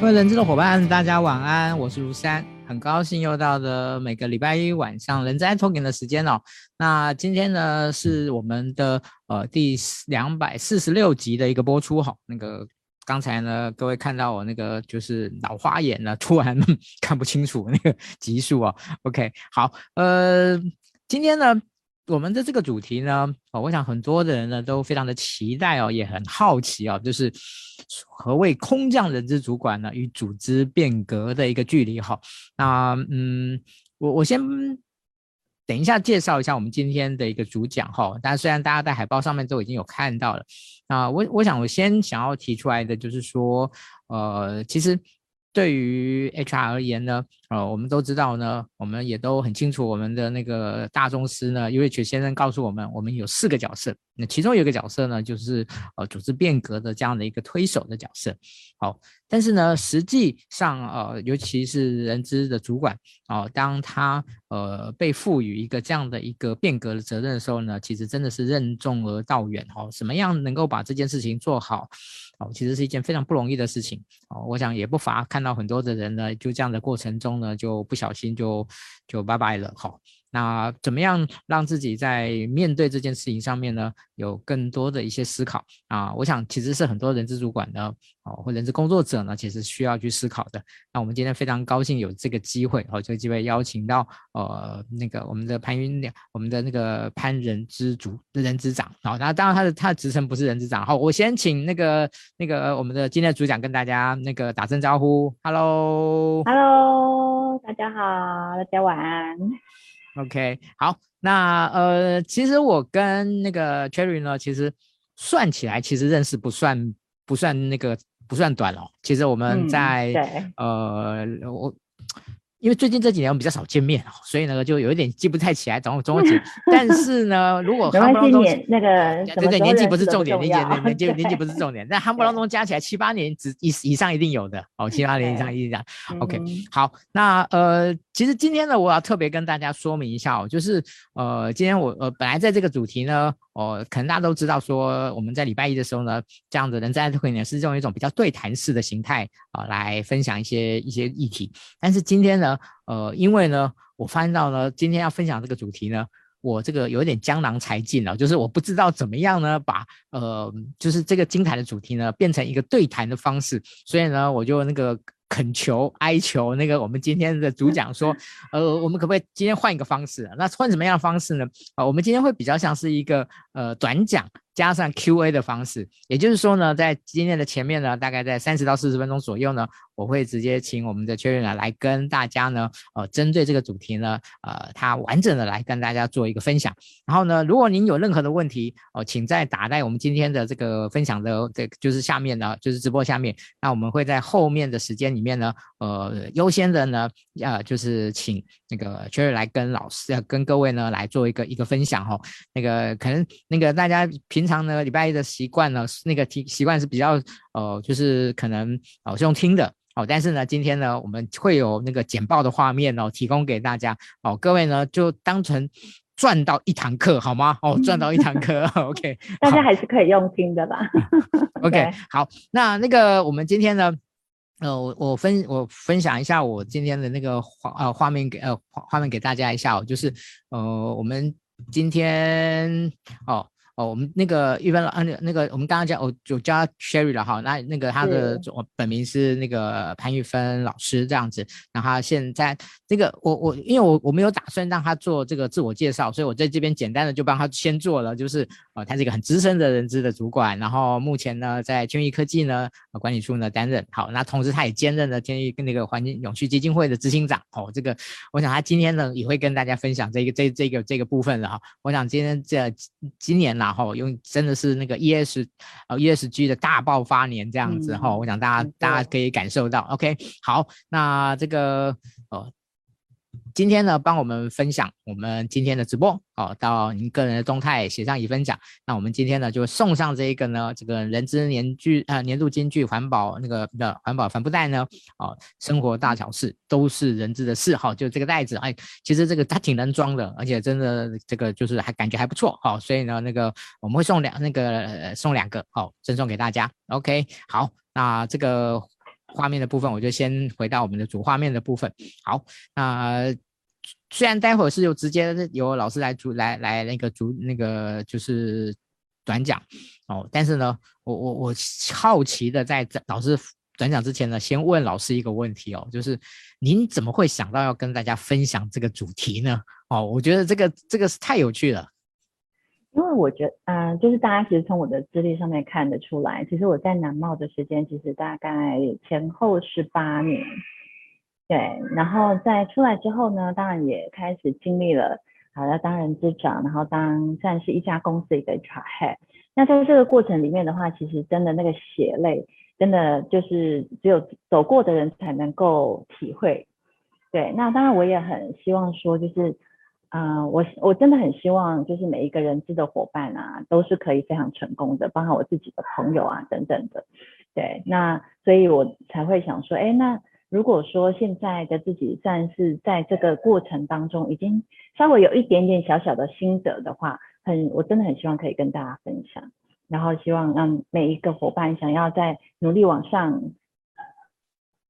各位人资的伙伴，大家晚安，我是如山，很高兴又到了每个礼拜一晚上人资 i Talking 的时间哦。那今天呢是我们的呃第两百四十六集的一个播出哈。那个刚才呢，各位看到我那个就是老花眼了，突然 看不清楚那个集数哦。OK，好，呃，今天呢。我们的这个主题呢，哦，我想很多的人呢都非常的期待哦，也很好奇哦，就是何谓空降人资主管呢与组织变革的一个距离哈。那嗯，我我先等一下介绍一下我们今天的一个主讲哈。但虽然大家在海报上面都已经有看到了，啊，我我想我先想要提出来的就是说，呃，其实。对于 HR 而言呢，呃，我们都知道呢，我们也都很清楚，我们的那个大宗师呢，UH 先生告诉我们，我们有四个角色，那其中有一个角色呢，就是呃组织变革的这样的一个推手的角色。好，但是呢，实际上呃，尤其是人资的主管哦、当他呃被赋予一个这样的一个变革的责任的时候呢，其实真的是任重而道远哦。什么样能够把这件事情做好？哦，其实是一件非常不容易的事情哦。我想也不乏看到很多的人呢，就这样的过程中呢，就不小心就就拜拜了。好，那怎么样让自己在面对这件事情上面呢，有更多的一些思考啊？我想其实是很多人资主管呢，哦，或人资工作者呢，其实需要去思考的。那我们今天非常高兴有这个机会，哦，这个机会邀请到呃那个我们的潘云，我们的那个潘人资主人资长。好，那当然他的他的职称不是人资长。好，我先请那个。那个我们的今天的主讲跟大家那个打声招呼，Hello，Hello，大家好，大家晚安。OK，好，那呃，其实我跟那个 Cherry 呢，其实算起来其实认识不算不算那个不算短哦。其实我们在、嗯、呃我。因为最近这几年我们比较少见面，所以呢就有一点记不太起来，总总记。但是呢，如果夯不啷咚，那个对对，年纪不是重点，年纪年纪年纪不是重点，但夯不啷咚加起来七八年只以以上一定有的哦，七八年以上一定有。OK，好，那呃，其实今天呢，我要特别跟大家说明一下哦，就是呃，今天我呃本来在这个主题呢。哦，可能大家都知道，说我们在礼拜一的时候呢，这样的人在会呢是用一种比较对谈式的形态啊、来分享一些一些议题。但是今天呢，呃，因为呢，我发现到呢，今天要分享这个主题呢，我这个有点江郎才尽了，就是我不知道怎么样呢，把呃，就是这个精彩的主题呢，变成一个对谈的方式，所以呢，我就那个。恳求、哀求那个我们今天的主讲说，呃，我们可不可以今天换一个方式？那换什么样的方式呢？啊、呃，我们今天会比较像是一个呃短讲。加上 Q&A 的方式，也就是说呢，在今天的前面呢，大概在三十到四十分钟左右呢，我会直接请我们的确认来跟大家呢，呃，针对这个主题呢，呃，他完整的来跟大家做一个分享。然后呢，如果您有任何的问题，哦、呃，请再打在我们今天的这个分享的这就是下面呢，就是直播下面。那我们会在后面的时间里面呢，呃，优先的呢，呃，就是请那个 Cherry 来跟老师，要，跟各位呢来做一个一个分享哈。那个可能那个大家平。常呢，礼拜一的习惯呢，那个习习惯是比较呃，就是可能哦是用听的哦，但是呢，今天呢，我们会有那个简报的画面哦，提供给大家哦，各位呢就当成赚到一堂课好吗？哦，赚到一堂课，OK，大家还是可以用听的吧？OK，好，那那个我们今天呢，呃，我我分我分享一下我今天的那个画呃画面给呃画面给大家一下哦，就是呃我们今天哦。哦，我们那个一般按那个我们刚刚讲，我就叫 Sherry 了哈。那那个他的本名是那个潘玉芬老师这样子。然后他现在这个我我因为我我没有打算让他做这个自我介绍，所以我在这边简单的就帮他先做了，就是呃他是一个很资深的人资的主管，然后目前呢在天域科技呢管理处呢担任。好，那同时他也兼任了天域跟那个环境永续基金会的执行长。哦，这个我想他今天呢也会跟大家分享这个这这个这个部分了哈。我想今天这今年呢。然后用真的是那个 E S 呃 E S G 的大爆发年这样子哈、嗯，我想大家大家可以感受到。OK，好，那这个呃。今天呢，帮我们分享我们今天的直播哦，到您个人的动态写上已分享。那我们今天呢，就送上这一个呢，这个人资年聚呃年度金句环保那个的环保帆布袋呢，哦，生活大小事都是人资的事哈、就这个袋子哎，其实这个它挺能装的，而且真的这个就是还感觉还不错、哦，所以呢，那个我们会送两那个、送两个好赠、送给大家。OK，好，那这个。画面的部分，我就先回到我们的主画面的部分。好，那虽然待会儿是有直接由老师来主来来那个主那个就是短讲哦，但是呢，我我我好奇的在老师短讲之前呢，先问老师一个问题哦，就是您怎么会想到要跟大家分享这个主题呢？哦，我觉得这个这个是太有趣了。因为我觉得，嗯、就是大家其实从我的资历上面看得出来，其实我在南茂的时间其实大概前后十八年，对，然后在出来之后呢，当然也开始经历了，好要当人资长，然后当算是一家公司的一个 HR。那在这个过程里面的话，其实真的那个血泪，真的就是只有走过的人才能够体会。对，那当然我也很希望说，就是。啊、我我真的很希望，就是每一个人资的伙伴啊，都是可以非常成功的，包括我自己的朋友啊等等的。对，那所以我才会想说，哎，那如果说现在的自己算是在这个过程当中，已经稍微有一点点小小的心得的话，很，我真的很希望可以跟大家分享，然后希望让每一个伙伴想要在努力往上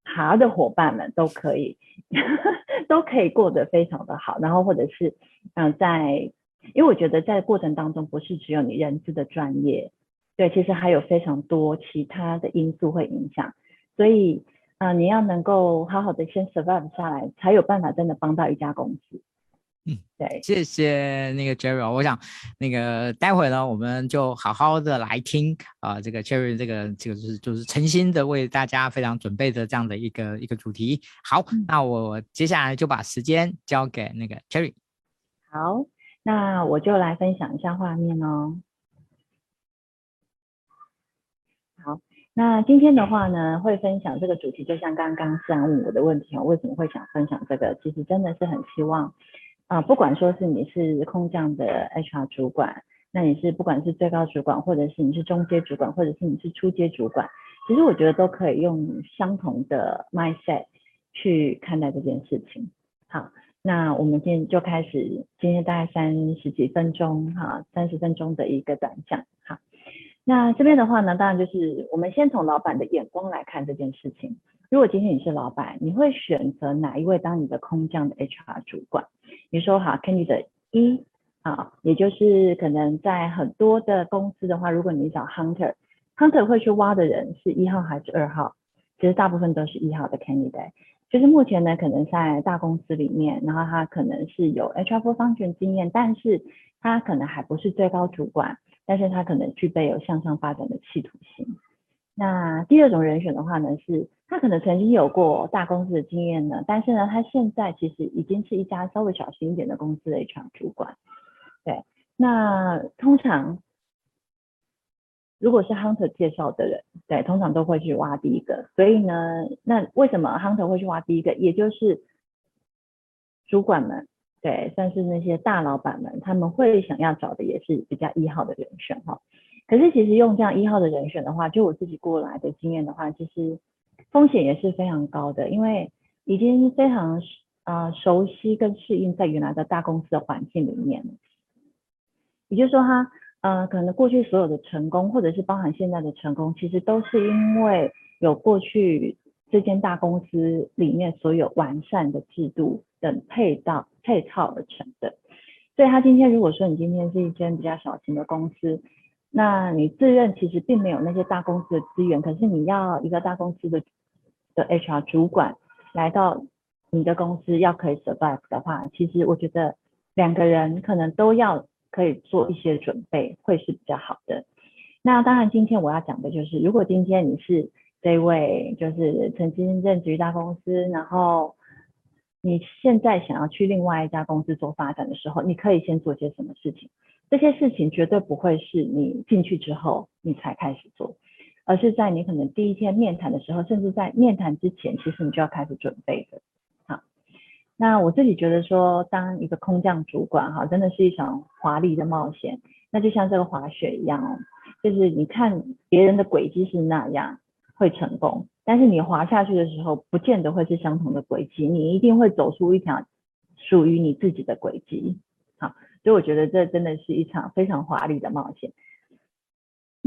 爬的伙伴们都可以。都可以过得非常的好，然后或者是，嗯、在，因为我觉得在过程当中不是只有你人资的专业，对，其实还有非常多其他的因素会影响，所以，啊、你要能够好好的先 survive 下来，才有办法真的帮到一家公司。嗯，对，谢谢那个 Jerry，我想那个待会呢，我们就好好的来听啊、呃，这个 Jerry 这个这个就是就是诚心的为大家非常准备的这样的一个一个主题。好，那我接下来就把时间交给那个 Jerry。好，那我就来分享一下画面哦。好，那今天的话呢，会分享这个主题，就像刚刚思然问我的问题哦，为什么会想分享这个？其实真的是很希望。啊，不管说是你是空降的 HR 主管，那你是不管是最高主管，或者是你是中阶主管，或者是你是初阶主管，其实我觉得都可以用相同的 mindset 去看待这件事情。好，那我们今天就开始，今天大概三十几分钟，哈，三十分钟的一个短讲。好，那这边的话呢，当然就是我们先从老板的眼光来看这件事情。如果今天你是老板，你会选择哪一位当你的空降的 HR 主管？你说好，candidate 一啊，也就是可能在很多的公司的话，如果你找 hunter，hunter 会去挖的人是一号还是二号？其实大部分都是一号的 candidate。就是目前呢，可能在大公司里面，然后他可能是有 HR function 经验，但是他可能还不是最高主管，但是他可能具备有向上发展的企图心。那第二种人选的话呢，是他可能曾经有过大公司的经验呢，但是呢，他现在其实已经是一家稍微小型一点的公司的 HR 主管。对，那通常如果是 Hunter 介绍的人，对，通常都会去挖第一个。所以呢，那为什么 Hunter 会去挖第一个？也就是主管们，对，算是那些大老板们，他们会想要找的也是比较一号的人选哈。可是其实用这样一号的人选的话，就我自己过来的经验的话，其实风险也是非常高的，因为已经非常啊、熟悉跟适应在原来的大公司的环境里面。也就是说他，他呃可能过去所有的成功，或者是包含现在的成功，其实都是因为有过去这间大公司里面所有完善的制度等配套配套而成的。所以他今天如果说你今天是一间比较小型的公司，那你自认其实并没有那些大公司的资源，可是你要一个大公司的的 HR 主管来到你的公司要可以 survive 的话，其实我觉得两个人可能都要可以做一些准备，会是比较好的。那当然，今天我要讲的就是，如果今天你是这位就是曾经任职于大公司，然后你现在想要去另外一家公司做发展的时候，你可以先做些什么事情？这些事情绝对不会是你进去之后你才开始做，而是在你可能第一天面谈的时候，甚至在面谈之前，其实你就要开始准备的。好，那我自己觉得说，当一个空降主管哈，真的是一场华丽的冒险。那就像这个滑雪一样哦，就是你看别人的轨迹是那样会成功，但是你滑下去的时候，不见得会是相同的轨迹，你一定会走出一条属于你自己的轨迹。好。所以我觉得这真的是一场非常华丽的冒险。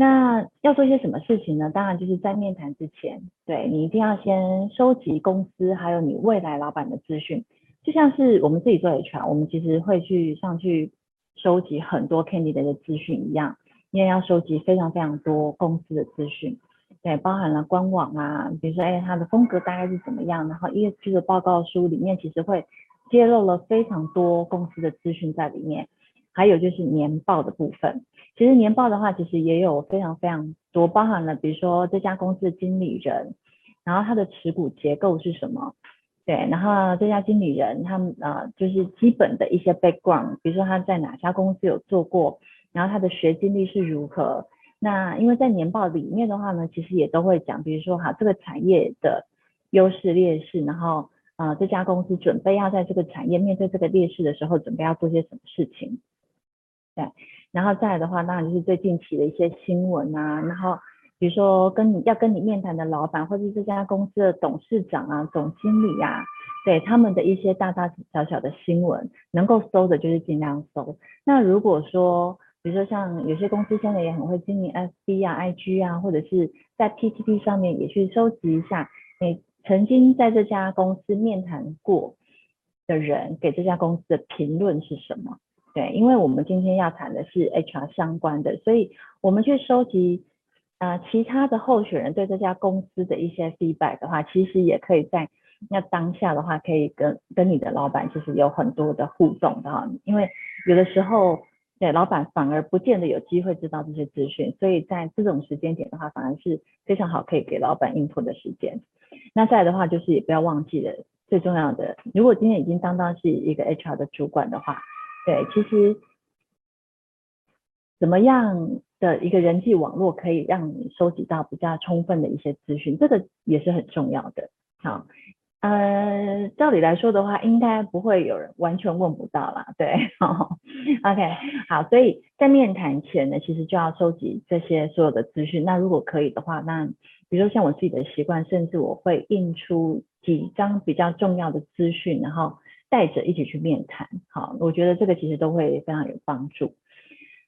那要做些什么事情呢？当然就是在面谈之前，对，你一定要先收集公司还有你未来老板的资讯。就像是我们自己做 HR，我们其实会去上去收集很多 candidate 的资讯一样，你也要收集非常非常多公司的资讯，对，包含了官网啊，比如说哎，它的风格大概是怎么样，然后 ESG 的报告书里面其实会揭露了非常多公司的资讯在里面，还有就是年报的部分，其实年报的话其实也有非常非常多，包含了比如说这家公司的经理人，然后他的持股结构是什么。对，然后这家经理人他们、呃，就是基本的一些 background，比如说他在哪家公司有做过，然后他的学经历是如何。那因为在年报里面的话呢，其实也都会讲，比如说哈，这个产业的优势劣势，然后啊、呃，这家公司准备要在这个产业面对这个劣势的时候，准备要做些什么事情。对，然后再来的话，当然就是最近期的一些新闻啊，然后。比如说跟你要跟你面谈的老板，或者是这家公司的董事长啊、总经理啊，对他们的一些大大小小的新闻，能够搜的就是尽量搜。那如果说，比如说像有些公司现在也很会经营 FB 啊、IG 啊，或者是在 PTT 上面也去收集一下，你曾经在这家公司面谈过的人给这家公司的评论是什么？对，因为我们今天要谈的是 HR 相关的，所以我们去收集。啊、其他的候选人对这家公司的一些 feedback 的话，其实也可以在那当下的话，可以跟跟你的老板其实有很多的互动的哈。因为有的时候，对老板反而不见得有机会知道这些资讯，所以在这种时间点的话，反而是非常好可以给老板 input 的时间。那再的话，就是也不要忘记了最重要的，如果今天已经当当是一个 HR 的主管的话，对，其实怎么样？的一个人际网络可以让你收集到比较充分的一些资讯，这个也是很重要的。好，呃，照理来说的话，应该不会有人完全问不到啦。对，好，OK，好，所以在面谈前呢，其实就要收集这些所有的资讯。那如果可以的话，那比如说像我自己的习惯，甚至我会印出几张比较重要的资讯，然后带着一起去面谈。好，我觉得这个其实都会非常有帮助。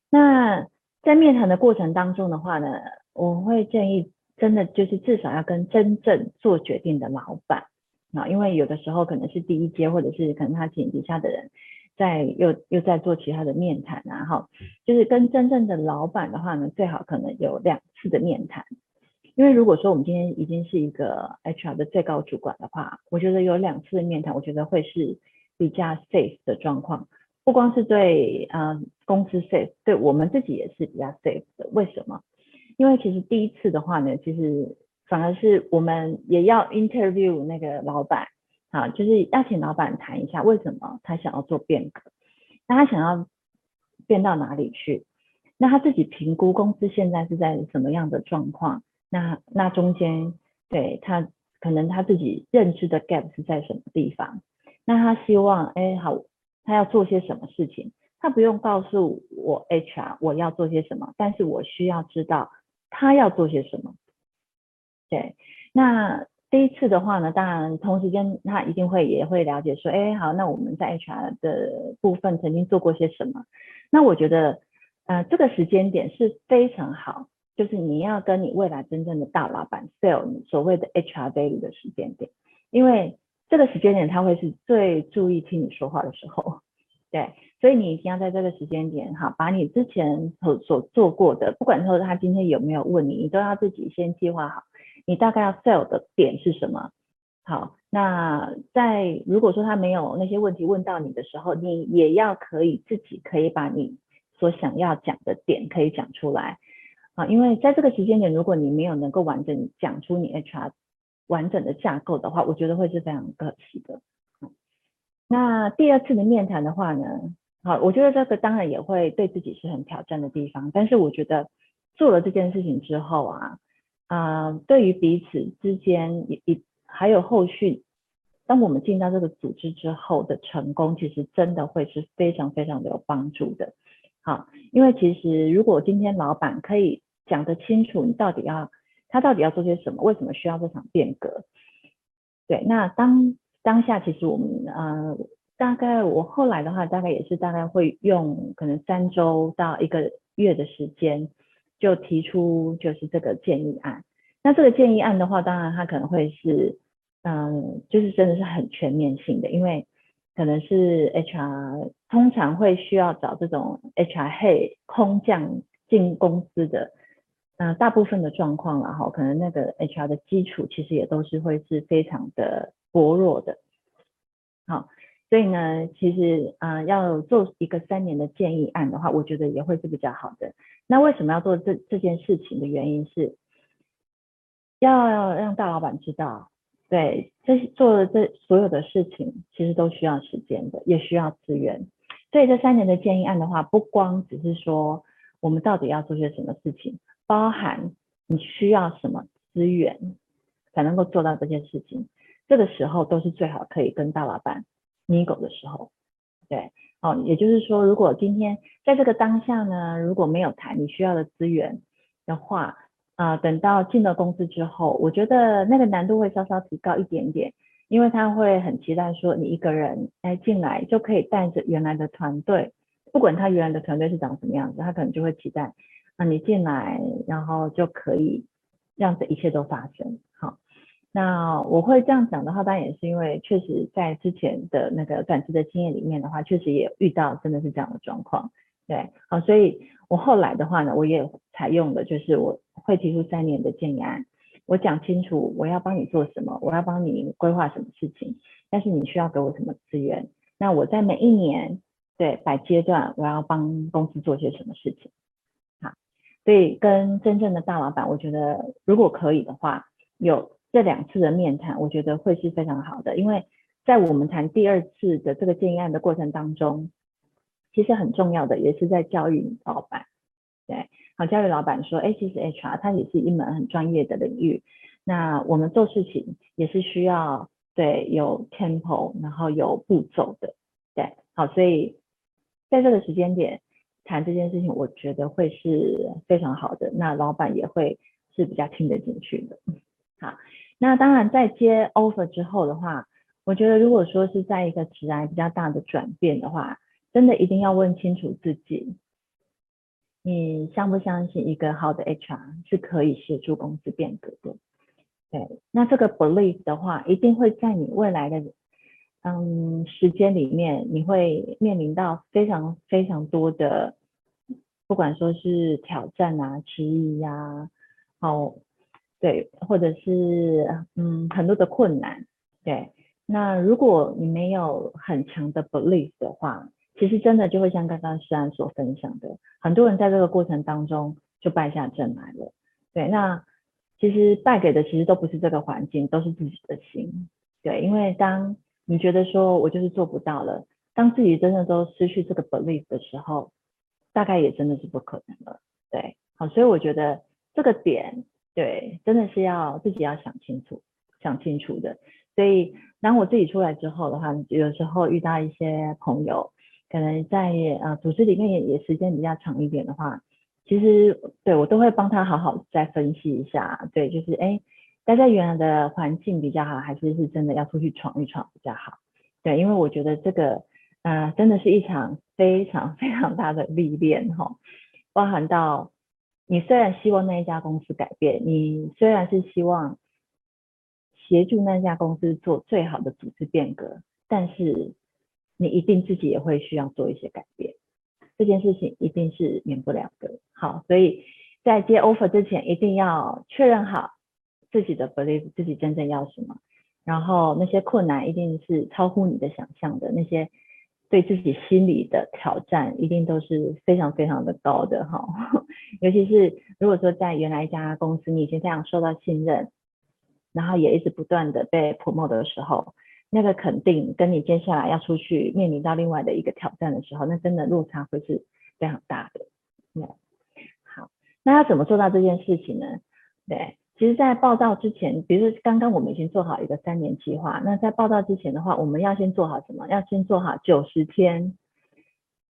那在面谈的过程当中的话呢，我会建议真的就是至少要跟真正做决定的老板啊，因为有的时候可能是第一阶，或者是可能他请底下的人在又又在做其他的面谈啊，哈，就是跟真正的老板的话呢，最好可能有两次的面谈，因为如果说我们今天已经是一个 HR 的最高主管的话，我觉得有两次的面谈，我觉得会是比较 safe 的状况。不光是对呃公司 safe，对我们自己也是比较 safe 的。为什么？因为其实第一次的话呢，其实反而是我们也要 interview 那个老板啊，就是要请老板谈一下为什么他想要做变革，那他想要变到哪里去？那他自己评估公司现在是在什么样的状况？那那中间对他可能他自己认知的 gap 是在什么地方？那他希望哎好。他要做些什么事情？他不用告诉我 HR 我要做些什么，但是我需要知道他要做些什么。对，那第一次的话呢，当然同时间他一定会也会了解说，哎，好，那我们在 HR 的部分曾经做过些什么？那我觉得，呃，这个时间点是非常好，就是你要跟你未来真正的大老板 sell 你所谓的 HR value 的时间点，因为。这个时间点他会是最注意听你说话的时候，对，所以你一定要在这个时间点哈，把你之前所做过的，不管说他今天有没有问你，你都要自己先计划好，你大概要 sell 的点是什么。好，那在如果说他没有那些问题问到你的时候，你也要可以自己可以把你所想要讲的点可以讲出来啊，因为在这个时间点，如果你没有能够完整讲出你 HR。完整的架构的话，我觉得会是非常可惜的。那第二次的面谈的话呢，好，我觉得这个当然也会对自己是很挑战的地方。但是我觉得做了这件事情之后啊，啊、对于彼此之间也也还有后续，当我们进到这个组织之后的成功，其实真的会是非常非常的有帮助的。好，因为其实如果今天老板可以讲得清楚，你到底要。他到底要做些什么？为什么需要这场变革？对，那当当下其实我们呃，大概我后来的话，大概也是大概会用可能三周到一个月的时间，就提出就是这个建议案。那这个建议案的话，当然它可能会是，嗯，就是真的是很全面性的，因为可能是 HR 通常会需要找这种 HR 嘿空降进公司的，嗯，大部分的状况啦哈，可能那个 HR 的基础其实也都是会是非常的薄弱的，好。所以呢，其实啊、要做一个三年的建议案的话，我觉得也会是比较好的。那为什么要做这这件事情的原因是，要让大老板知道，对，这做的这所有的事情，其实都需要时间的，也需要资源。所以这三年的建议案的话，不光只是说我们到底要做些什么事情，包含你需要什么资源才能够做到这件事情，这个时候都是最好可以跟大老板。你狗的时候，对，哦，也就是说，如果今天在这个当下呢，如果没有谈你需要的资源的话，啊、等到进了公司之后，我觉得那个难度会稍稍提高一点点，因为他会很期待说你一个人哎进来就可以带着原来的团队，不管他原来的团队是长什么样子，他可能就会期待那你进来，然后就可以让这一切都发生。好那我会这样讲的话，当然也是因为确实在之前的那个短职的经验里面的话，确实也遇到真的是这样的状况，对，好，所以我后来的话呢，我也采用的就是我会提出三年的建议案，我讲清楚我要帮你做什么，我要帮你规划什么事情，但是你需要给我什么资源，那我在每一年对摆阶段我要帮公司做些什么事情，所以跟真正的大老板，我觉得如果可以的话，有。这两次的面谈，我觉得会是非常好的，因为在我们谈第二次的这个建议案的过程当中，其实很重要的也是在教育老板，对，好，教育老板说，哎，其实 HR 它也是一门很专业的领域，那我们做事情也是需要对有 tempo，然后有步骤的，对，好，所以在这个时间点谈这件事情，我觉得会是非常好的，那老板也会是比较听得进去的，好。那当然，在接 offer 之后的话，我觉得如果说是在一个职涯比较大的转变的话，真的一定要问清楚自己，你相不相信一个好的 HR 是可以协助公司变革的？对，那这个 belief 的话，一定会在你未来的嗯时间里面，你会面临到非常非常多的，不管说是挑战啊、质疑呀，好。对，或者是嗯很多的困难，对。那如果你没有很强的 belief 的话，其实真的就会像刚刚诗安所分享的，很多人在这个过程当中就败下阵来了。对，那其实败给的其实都不是这个环境，都是自己的心。对，因为当你觉得说我就是做不到了，当自己真的都失去这个 belief 的时候，大概也真的是不可能了。对，好，所以我觉得这个点。对，真的是要自己要想清楚，想清楚的。所以，当我自己出来之后的话，有时候遇到一些朋友，可能在呃组织里面也也时间比较长一点的话，其实对我都会帮他好好再分析一下。对，就是哎，待在原来的环境比较好，还是是真的要出去闯一闯比较好？对，因为我觉得这个呃真的是一场非常非常大的历练哈，包含到。你虽然希望那一家公司改变，你虽然是希望协助那家公司做最好的组织变革，但是你一定自己也会需要做一些改变，这件事情一定是免不了的。好，所以在接 offer 之前，一定要确认好自己的 belief，自己真正要什么，然后那些困难一定是超乎你的想象的那些。对自己心理的挑战一定都是非常非常的高的哈，尤其是如果说在原来一家公司你已经非常受到信任，然后也一直不断的被 promote 的时候，那个肯定跟你接下来要出去面临到另外的一个挑战的时候，那真的落差会是非常大的。嗯，好，那要怎么做到这件事情呢？对。其实，在报到之前，比如说刚刚我们已经做好一个三年计划，那在报到之前的话，我们要先做好什么？要先做好九十天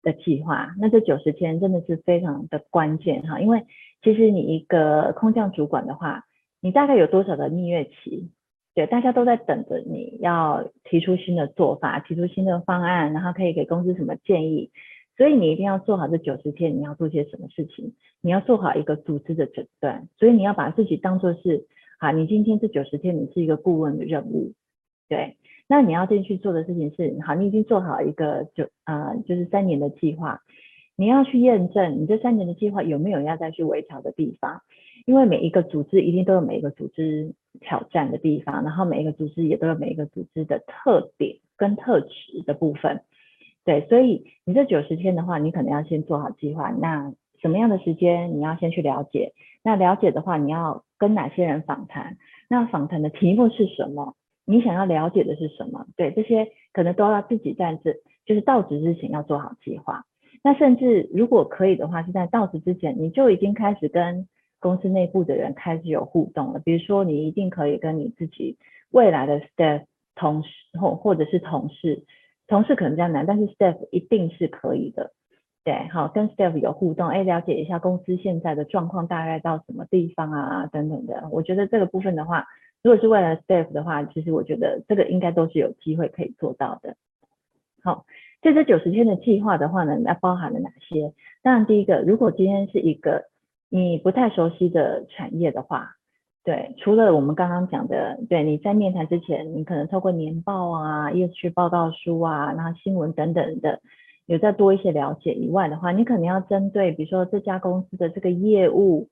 的计划。那这九十天真的是非常的关键哈，因为其实你一个空降主管的话，你大概有多少的蜜月期？对，大家都在等着你要提出新的做法，提出新的方案，然后可以给公司什么建议。所以你一定要做好这九十天，你要做些什么事情？你要做好一个组织的诊断，所以你要把自己当做是，啊，你今天这九十天你是一个顾问的任务，对。那你要进去做的事情是，好，你已经做好一个九呃，就是三年的计划，你要去验证你这三年的计划有没有要再去微调的地方，因为每一个组织一定都有每一个组织挑战的地方，然后每一个组织也都有每一个组织的特点跟特质的部分。对，所以你这九十天的话，你可能要先做好计划。那什么样的时间你要先去了解？那了解的话，你要跟哪些人访谈？那访谈的题目是什么？你想要了解的是什么？对，这些可能都要自己在这，就是到职之前要做好计划。那甚至如果可以的话，是在到职之前，你就已经开始跟公司内部的人开始有互动了。比如说，你一定可以跟你自己未来的 staff 同事或或者是同事。同事可能比较难，但是 staff 一定是可以的。对，好，跟 staff 有互动，哎，了解一下公司现在的状况大概到什么地方啊，等等的。我觉得这个部分的话，如果是为了 staff 的话，其实我觉得这个应该都是有机会可以做到的。好，在这九十天的计划的话呢，那包含了哪些？当然，第一个，如果今天是一个你不太熟悉的产业的话。对，除了我们刚刚讲的，对，你在面谈之前，你可能透过年报啊、业绩报告书啊、然后新闻等等的，有再多一些了解以外的话，你可能要针对，比如说这家公司的这个业务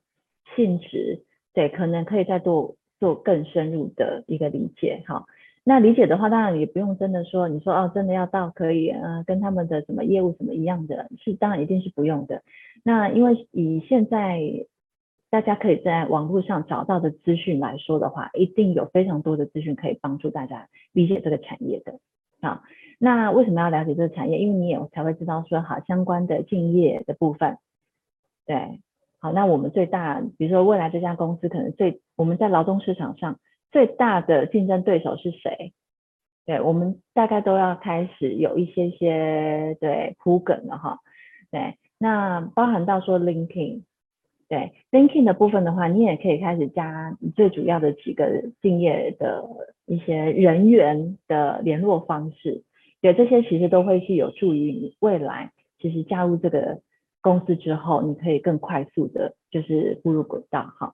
性质，对，可能可以再多做更深入的一个理解。哈，那理解的话，当然也不用真的说，你说哦，真的要到可以，呃，跟他们的什么业务什么一样的，是当然一定是不用的。那因为以现在。大家可以在网络上找到的资讯来说的话，一定有非常多的资讯可以帮助大家理解这个产业的。好，那为什么要了解这个产业？因为你也才会知道说，好，相关的敬业的部分。对，好，那我们最大，比如说未来这家公司可能最，我们在劳动市场上最大的竞争对手是谁？对，我们大概都要开始有一些些对铺梗了哈。对，那包含到说 LinkedIn。对，LinkedIn 的部分的话，你也可以开始加你最主要的几个敬业的一些人员的联络方式。对，这些其实都会是有助于你未来，其实加入这个公司之后，你可以更快速的，就是步入轨道哈。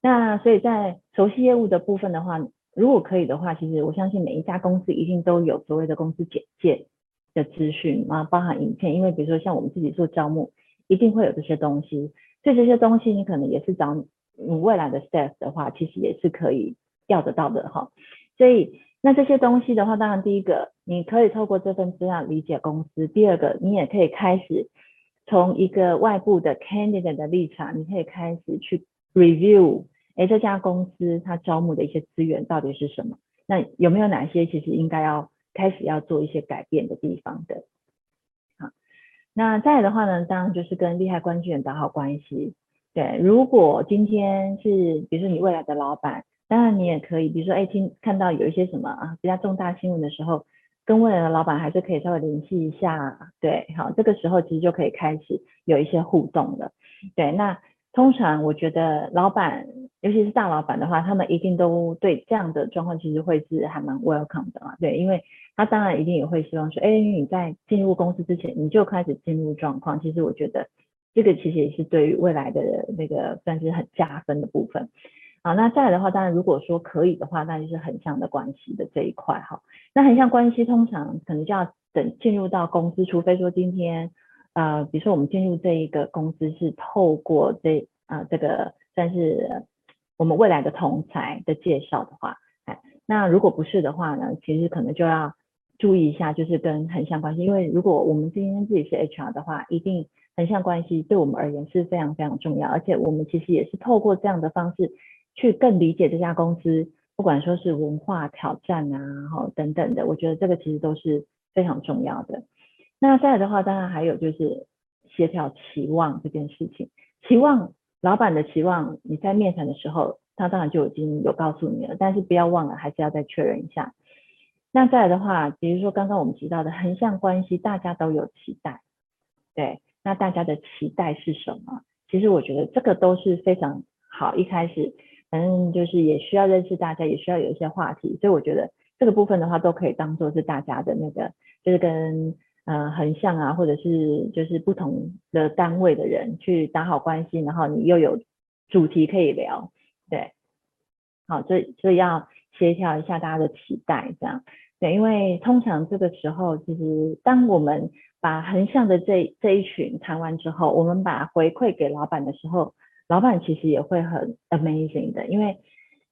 那所以在熟悉业务的部分的话，如果可以的话，其实我相信每一家公司一定都有所谓的公司简介的资讯啊，包含影片，因为比如说像我们自己做招募，一定会有这些东西。所以这些东西你可能也是找你未来的 staff 的话，其实也是可以要得到的哈。所以那这些东西的话，当然第一个你可以透过这份资料理解公司，第二个你也可以开始从一个外部的 candidate 的立场，你可以开始去 review，哎，这家公司它招募的一些资源到底是什么？那有没有哪些其实应该要开始要做一些改变的地方的？那再的话呢，当然就是跟利害关系人打好关系。对，如果今天是比如说你未来的老板，当然你也可以，比如说哎，听看到有一些什么啊比较重大新闻的时候，跟未来的老板还是可以稍微联系一下。对，好，这个时候其实就可以开始有一些互动了。对，那通常我觉得老板，尤其是大老板的话，他们一定都对这样的状况其实会是还蛮 welcome 的嘛。对，因为。他当然一定也会希望说，哎，你在进入公司之前，你就开始进入状况。其实我觉得这个其实也是对于未来的那个算是很加分的部分。好，那再来的话，当然如果说可以的话，那就是横向的关系的这一块哈。那横向关系通常可能就要等进入到公司，除非说今天呃，比如说我们进入这一个公司是透过这啊、这个算是我们未来的同才的介绍的话，哎，那如果不是的话呢，其实可能就要。注意一下，就是跟横向关系，因为如果我们今天自己是 HR 的话，一定横向关系对我们而言是非常非常重要，而且我们其实也是透过这样的方式去更理解这家公司，不管说是文化挑战啊，然后等等的，我觉得这个其实都是非常重要的。那再来的话，当然还有就是协调期望这件事情，期望老板的期望，你在面谈的时候，他当然就已经有告诉你了，但是不要忘了，还是要再确认一下。那再来的话，比如说刚刚我们提到的横向关系，大家都有期待，对，那大家的期待是什么？其实我觉得这个都是非常好，一开始反正就是也需要认识大家，也需要有一些话题，所以我觉得这个部分的话都可以当做是大家的那个，就是跟呃横向啊，或者是就是不同的单位的人去打好关系，然后你又有主题可以聊，对，好，所以所以要协调一下大家的期待，这样，因为通常这个时候，其实当我们把横向的这这一群谈完之后，我们把回馈给老板的时候，老板其实也会很 amazing 的，因为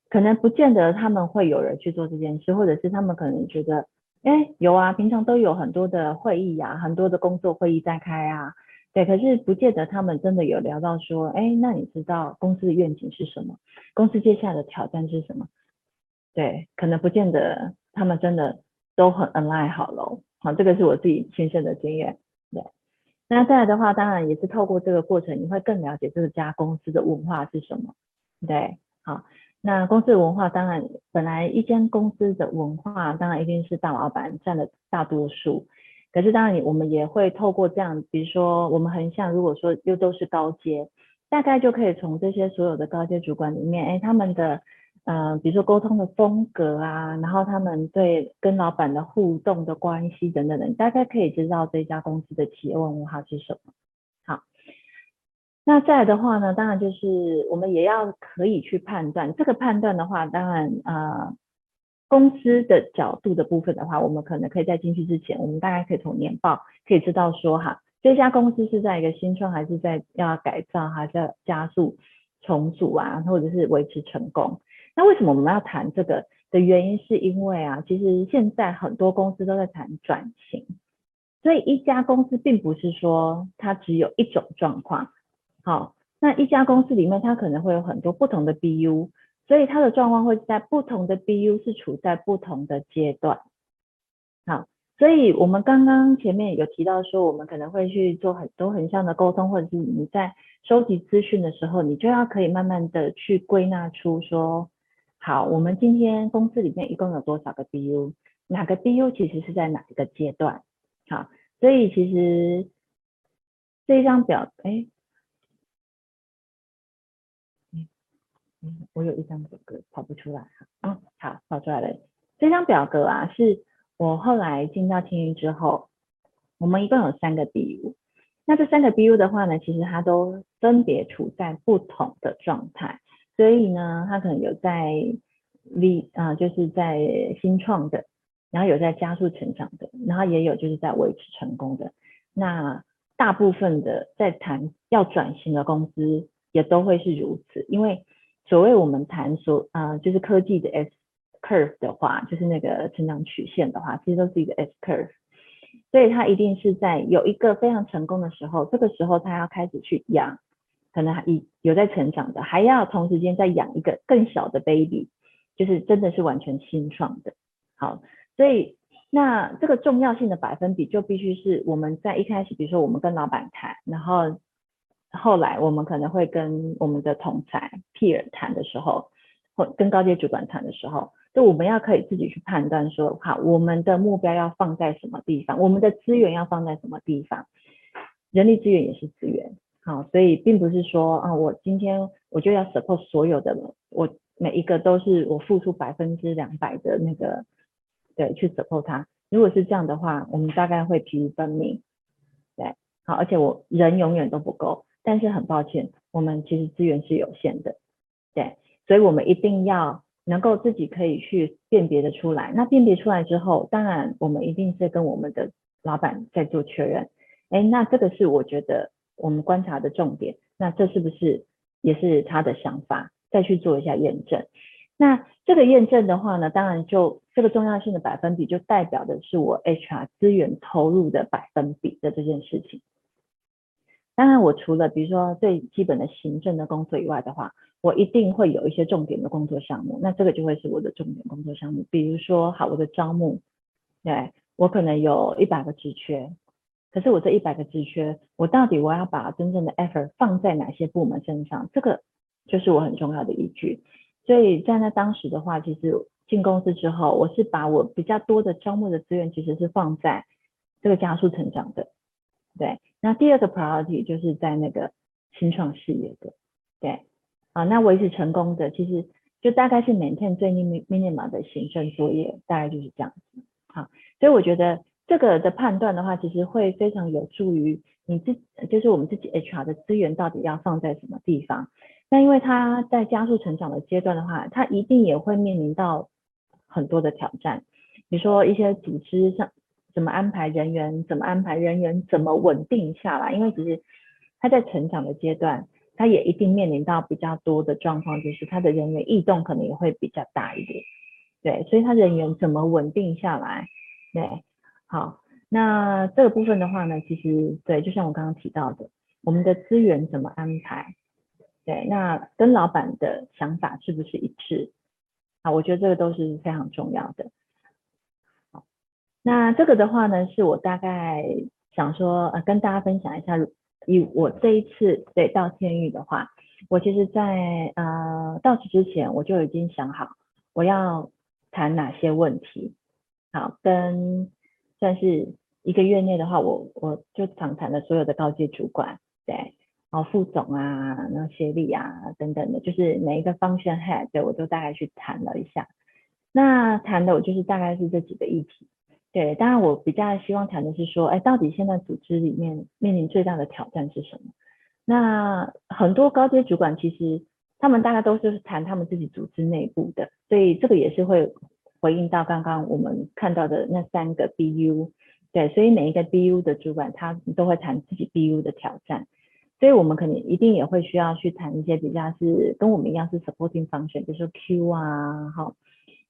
可能不见得他们会有人去做这件事，或者是他们可能觉得，哎，有啊，平常都有很多的会议、啊，很多的工作会议在开啊，对，可是不见得他们真的有聊到说，哎，那你知道公司的愿景是什么？公司接下来的挑战是什么？对，可能不见得他们真的都很 align 好了，好，这个是我自己亲身的经验，对。那再来的话，当然也是透过这个过程，你会更了解这家公司的文化是什么，对，好。那公司的文化，当然本来一间公司的文化，当然一定是大老板占了大多数。可是当然，我们也会透过这样，比如说我们横向，如果说又都是高阶，大概就可以从这些所有的高阶主管里面，哎，他们的呃，比如说沟通的风格啊，然后他们对跟老板的互动的关系等等等，大概可以知道这家公司的企业文化是什么。好那再来的话呢，当然就是我们也要可以去判断，这个判断的话，当然呃，公司的角度的部分的话，我们可能可以在进去之前，我们大概可以从年报可以知道说哈，这家公司是在一个新创，还是在要改造，还是要加速重组啊，或者是维持成功。那为什么我们要谈这个的原因，是因为啊，其实现在很多公司都在谈转型，所以一家公司并不是说它只有一种状况。好，那一家公司里面，它可能会有很多不同的 BU，所以它的状况会在不同的 BU 是处在不同的阶段。好，所以我们刚刚前面有提到说，我们可能会去做很多横向的沟通，或者是你在收集资讯的时候，你就要可以慢慢的去归纳出说，好，我们今天公司里面一共有多少个 BU，哪个 BU 其实是在哪一个阶段？好，所以其实这一张表，哎。我有一张表格跑不出来哈，嗯，好，跑出来了。这张表格啊，是我后来进到青云之后，我们一共有三个 BU。那这三个 BU 的话呢，其实它都分别处在不同的状态，所以呢，它可能有在 V 啊、就是在新创的，然后有在加速成长的，然后也有就是在维持成功的。那大部分的在谈要转型的公司，也都会是如此，因为。所谓我们谈说啊、就是科技的 S curve 的话，就是那个成长曲线的话，其实都是一个 S curve，所以它一定是在有一个非常成功的时候，这个时候它要开始去养，可能还有在成长的，还要同时间再养一个更小的 baby，就是真的是完全新创的。好，所以那这个重要性的百分比就必须是我们在一开始，比如说我们跟老板谈，然后。后来我们可能会跟我们的同侪 peer 谈的时候，或跟高阶主管谈的时候，就我们要可以自己去判断说，好，我们的目标要放在什么地方，我们的资源要放在什么地方，人力资源也是资源，好，所以并不是说啊，我今天我就要 support 所有的，我每一个都是我付出百分之两百的那个，对，去 support 他。如果是这样的话，我们大概会疲于奔命，对，好，而且我人永远都不够。但是很抱歉，我们其实资源是有限的，对，所以我们一定要能够自己可以去辨别的出来。那辨别出来之后，当然我们一定是跟我们的老板在做确认。哎，那这个是我觉得我们观察的重点。那这是不是也是他的想法？再去做一下验证。那这个验证的话呢，当然就这个重要性的百分比，就代表的是我 HR 资源投入的百分比的这件事情。当然，我除了比如说最基本的行政的工作以外的话，我一定会有一些重点的工作项目。那这个就会是我的重点工作项目。比如说，好，我的招募，对，我可能有一百个职缺，可是我这一百个职缺，我到底我要把真正的 effort 放在哪些部门身上？这个就是我很重要的依据。所以在那当时的话，其实进公司之后，我是把我比较多的招募的资源，其实是放在这个加速成长的。对，那第二个 priority 就是在那个新创事业的，对，啊，那维持成功的其实就大概是 maintain 最 minimum 的行政作业，大概就是这样子，好，所以我觉得这个的判断的话，其实会非常有助于你自，就是我们自己 HR 的资源到底要放在什么地方。那因为他在加速成长的阶段的话，他一定也会面临到很多的挑战，比如说一些组织上怎么安排人员，怎么安排人员，怎么稳定下来。因为其实他在成长的阶段，他也一定面临到比较多的状况，就是他的人员异动可能也会比较大一点。对，所以他人员怎么稳定下来？对。好，那这个部分的话呢，其实对，就像我刚刚提到的，我们的资源怎么安排？对，那跟老板的想法是不是一致？啊，我觉得这个都是非常重要的。好，那这个的话呢，是我大概想说，呃，跟大家分享一下，以我这一次对到天域的话，我其实在呃到此之前，我就已经想好我要谈哪些问题，好跟。算是一个月内的话，我我就访谈了所有的高阶主管，对，然后副总啊，然后协理啊等等的，就是每一个 function head，对，我都大概去谈了一下。那谈的我就是大概是这几个议题，对，当然我比较希望谈的是说，哎，到底现在组织里面面临最大的挑战是什么？那很多高阶主管其实他们大概都是谈他们自己组织内部的，所以这个也是会。回应到刚刚我们看到的那三个 BU，对，所以每一个 BU 的主管他都会谈自己 BU 的挑战，所以我们肯定一定也会需要去谈一些比较是跟我们一样是 supporting function，比如说 Q 啊，好，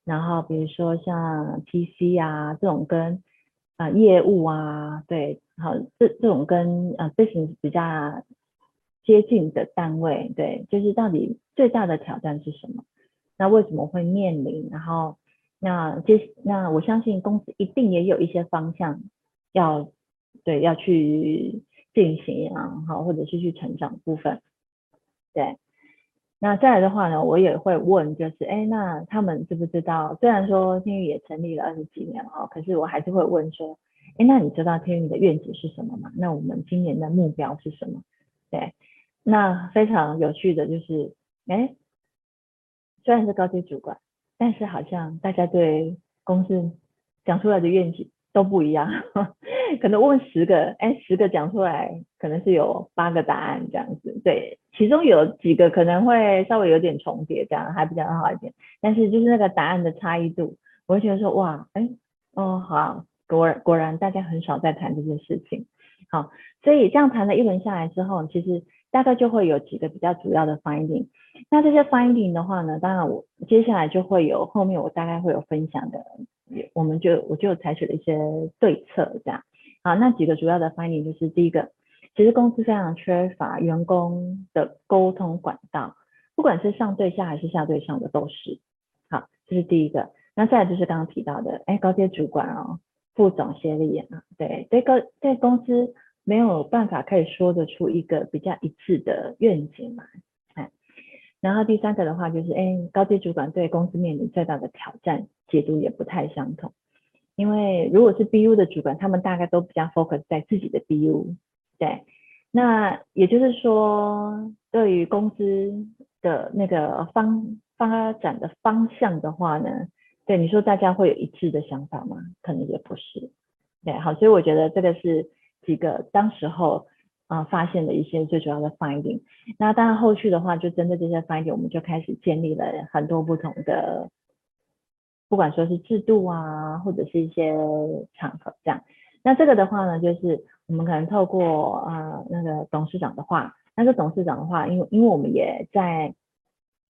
然后比如说像 TC 啊这种跟啊、业务啊，对，好，这这种跟呃类型比较接近的单位，对，就是到底最大的挑战是什么？那为什么会面临？然后那接那我相信公司一定也有一些方向要对要去进行啊，好，或者是去成长部分。对，那再来的话呢，我也会问，就是哎，那他们知不知道？虽然说天宇也成立了二十几年了，可是我还是会问说，哎，那你知道天宇的愿景是什么吗？那我们今年的目标是什么？对，那非常有趣的就是，哎，虽然是高级主管。但是好像大家对公司讲出来的愿景都不一样，可能问十个，哎，十个讲出来可能是有八个答案这样子。对，其中有几个可能会稍微有点重叠，这样还比较好一点。但是就是那个答案的差异度，我会觉得说哇，哎，哦，好，果然果然大家很少在谈这件事情。好，所以这样谈了一轮下来之后，其实大概就会有几个比较主要的 finding。那这些 finding 的话呢，当然我接下来就会有后面我大概会有分享的，我们就我就采取了一些对策这样。好，那几个主要的 finding 就是第一个，其实公司非常缺乏员工的沟通管道，不管是上对下还是下对上的都是。好，这是第一个。那再来就是刚刚提到的，哎，高阶主管哦，副总协理啊，对对高对公司没有办法可以说得出一个比较一致的愿景嘛。然后第三个的话就是，哎，高级主管对公司面临最大的挑战解读也不太相同，因为如果是 BU 的主管，他们大概都比较 focus 在自己的 BU，对，那也就是说，对于公司的那个方发展的方向的话呢，对你说大家会有一致的想法吗？可能也不是，对，好，所以我觉得这个是几个当时候。啊，发现的一些最主要的 finding。那当然后续的话，就针对这些 finding，我们就开始建立了很多不同的，不管说是制度啊，或者是一些场合这样。那这个的话呢，就是我们可能透过啊那个董事长的话，那个董事长的话，因为因为我们也在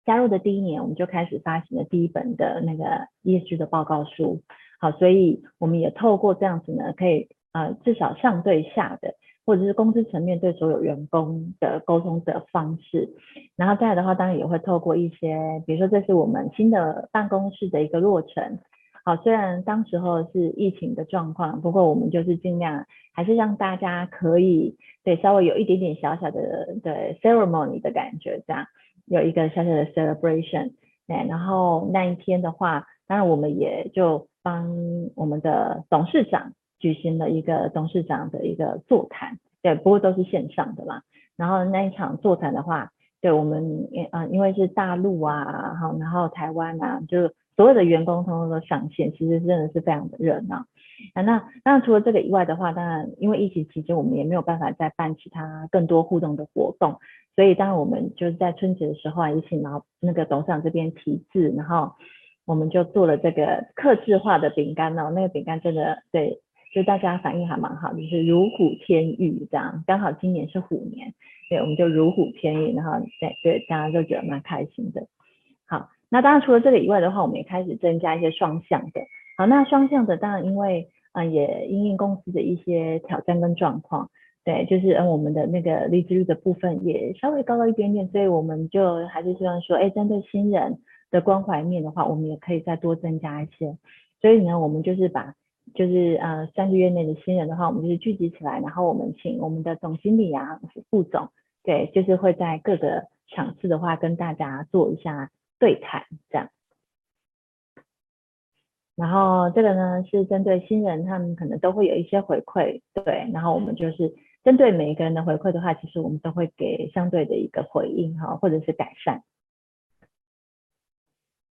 加入的第一年，我们就开始发行了第一本的那个 ESG 的报告书。好，所以我们也透过这样子呢，可以呃至少上对下的。或者是公司层面对所有员工的沟通的方式，然后再来的话，当然也会透过一些，比如说这是我们新的办公室的一个落成。好，虽然当时候是疫情的状况，不过我们就是尽量还是让大家可以对稍微有一点点小小的对 ceremony 的感觉，这样有一个小小的 celebration。对，然后那一天的话，当然我们也就帮我们的董事长。举行了一个董事长的一个座谈，对，不过都是线上的啦。然后那一场座谈的话，对我们，呃，因为是大陆啊，然后台湾啊，就所有的员工通通都上线，其实真的是非常的热闹。啊，那那除了这个以外的话，当然因为疫情期间我们也没有办法再办其他更多互动的活动，所以当然我们就是在春节的时候啊，也请老那个董事长这边题字，然后我们就做了这个客制化的饼干哦，那个饼干真的对，就大家反应还蛮好，就是如虎添翼这样，刚好今年是虎年，对，我们就如虎添翼，然后对对，大家都觉得蛮开心的。好，那当然除了这个以外的话，我们也开始增加一些双向的。好，那双向的当然因为啊、也因应公司的一些挑战跟状况，对，就是嗯我们的那个离职率的部分也稍微高了一点点，所以我们就还是希望说，哎，针对新人的关怀面的话，我们也可以再多增加一些。所以呢，我们就是把就是呃三个月内的新人的话，我们就是聚集起来，然后我们请我们的总经理啊、副总，对，就是会在各个场次的话跟大家做一下对谈，这样。然后这个呢是针对新人，他们可能都会有一些回馈，对。然后我们就是针对每一个人的回馈的话，其实我们都会给相对的一个回应哈，或者是改善。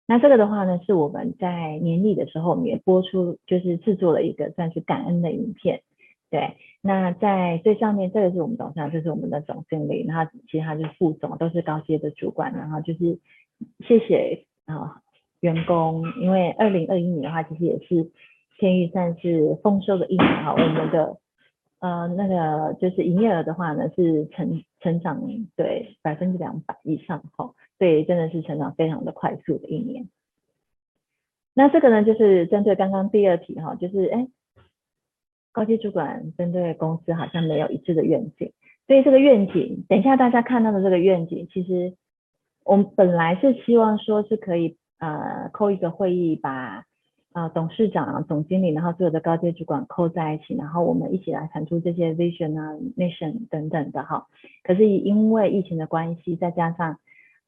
那这个的话呢，是我们在年底的时候，我们也播出，就是制作了一个算是感恩的影片，对。那在最上面，这个是我们董事长，就是我们的总经理，然后其他就是副总，都是高阶的主管，然后就是谢谢啊。员工，因为二零二一年的话，其实也是天钰算是丰收的一年哈。我们的呃那个就是营业额的话呢，是成成长对百分之两百以上哈，所以真的是成长非常的快速的一年。那这个呢，就是针对刚刚第二题哈，就是哎高级主管针对公司好像没有一致的愿景，所以这个愿景，等一下大家看到的这个愿景，其实我们本来是希望说是可以。呃，扣一个会议，把呃董事长、总经理，然后所有的高阶主管扣在一起，然后我们一起来产出这些 vision 啊、mission 等等的哈。可是因为疫情的关系，再加上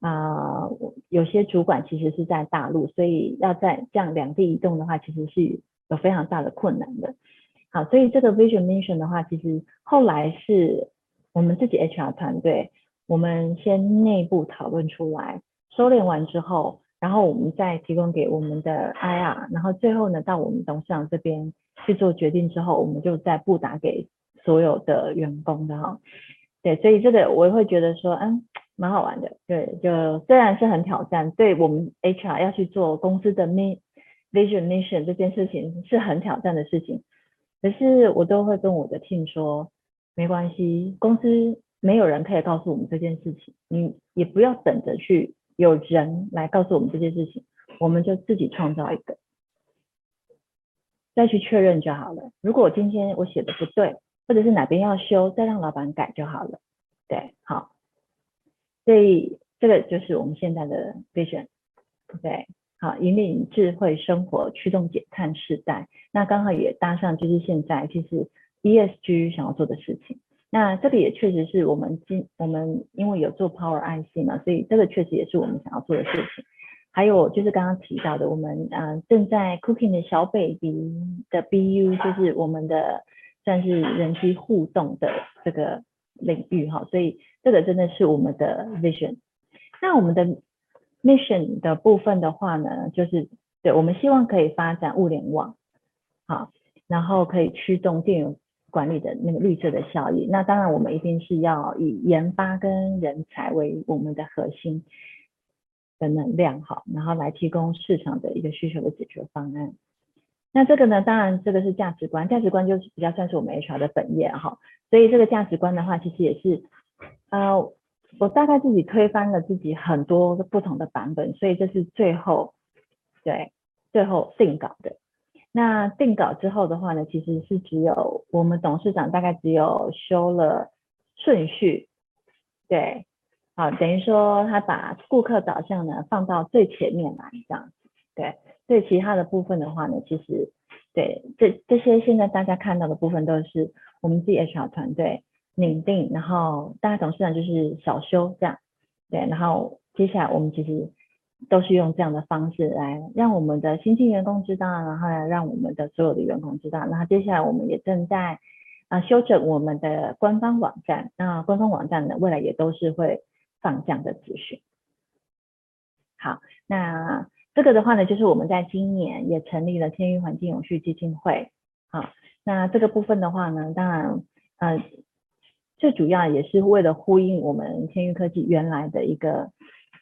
啊、有些主管其实是在大陆，所以要在这样两地移动的话，其实是有非常大的困难的。好，所以这个 vision mission 的话，其实后来是我们自己 HR 团队，我们先内部讨论出来，收敛完之后。然后我们再提供给我们的 IR，然后最后呢，到我们董事长这边去做决定之后，我们就再布达给所有的员工的哈。对，所以这个我也会觉得说，嗯，蛮好玩的。对，就虽然是很挑战，对我们 HR 要去做公司的 mission mission 这件事情是很挑战的事情，可是我都会跟我的 team 说，没关系，公司没有人可以告诉我们这件事情，你也不要等着去。有人来告诉我们这件事情，我们就自己创造一个，再去确认就好了。如果我今天我写的不对，或者是哪边要修，再让老板改就好了。对，好，所以这个就是我们现在的 vision，对，好，引领智慧生活，驱动减碳世代。那刚好也搭上就是现在其实 ESG 想要做的事情。那这个也确实是我们今我们因为有做 Power IC 嘛，所以这个确实也是我们想要做的事情。还有就是刚刚提到的，我们呃正在 Cooking 的小 baby 的 BU，就是我们的算是人机互动的这个领域哈，所以这个真的是我们的 Vision。那我们的 Mission 的部分的话呢，就是对我们希望可以发展物联网，好，然后可以驱动电源。管理的那个绿色的效益，那当然我们一定是要以研发跟人才为我们的核心的能量哈，然后来提供市场的一个需求的解决方案。那这个呢，当然这个是价值观，价值观就是比较算是我们 HR 的本业哈，所以这个价值观的话，其实也是呃，我大概自己推翻了自己很多不同的版本，所以这是最后对最后定稿的。那定稿之后的话呢，其实是只有我们董事长大概只有修了顺序，对，好，等于说他把顾客导向呢放到最前面来，这样子，对，对，其他的部分的话呢，其实对这这些现在大家看到的部分都是我们自己 HR 团队拟定，然后大家董事长就是小修这样，对，然后接下来我们其实。都是用这样的方式来让我们的新进员工知道，然后来让我们的所有的员工知道。那接下来我们也正在啊修整我们的官方网站，那官方网站呢，未来也都是会放这样的资讯。好，那这个的话呢，就是我们在今年也成立了天钰环境永续基金会。好，那这个部分的话呢，当然，呃，最主要也是为了呼应我们天钰科技原来的一个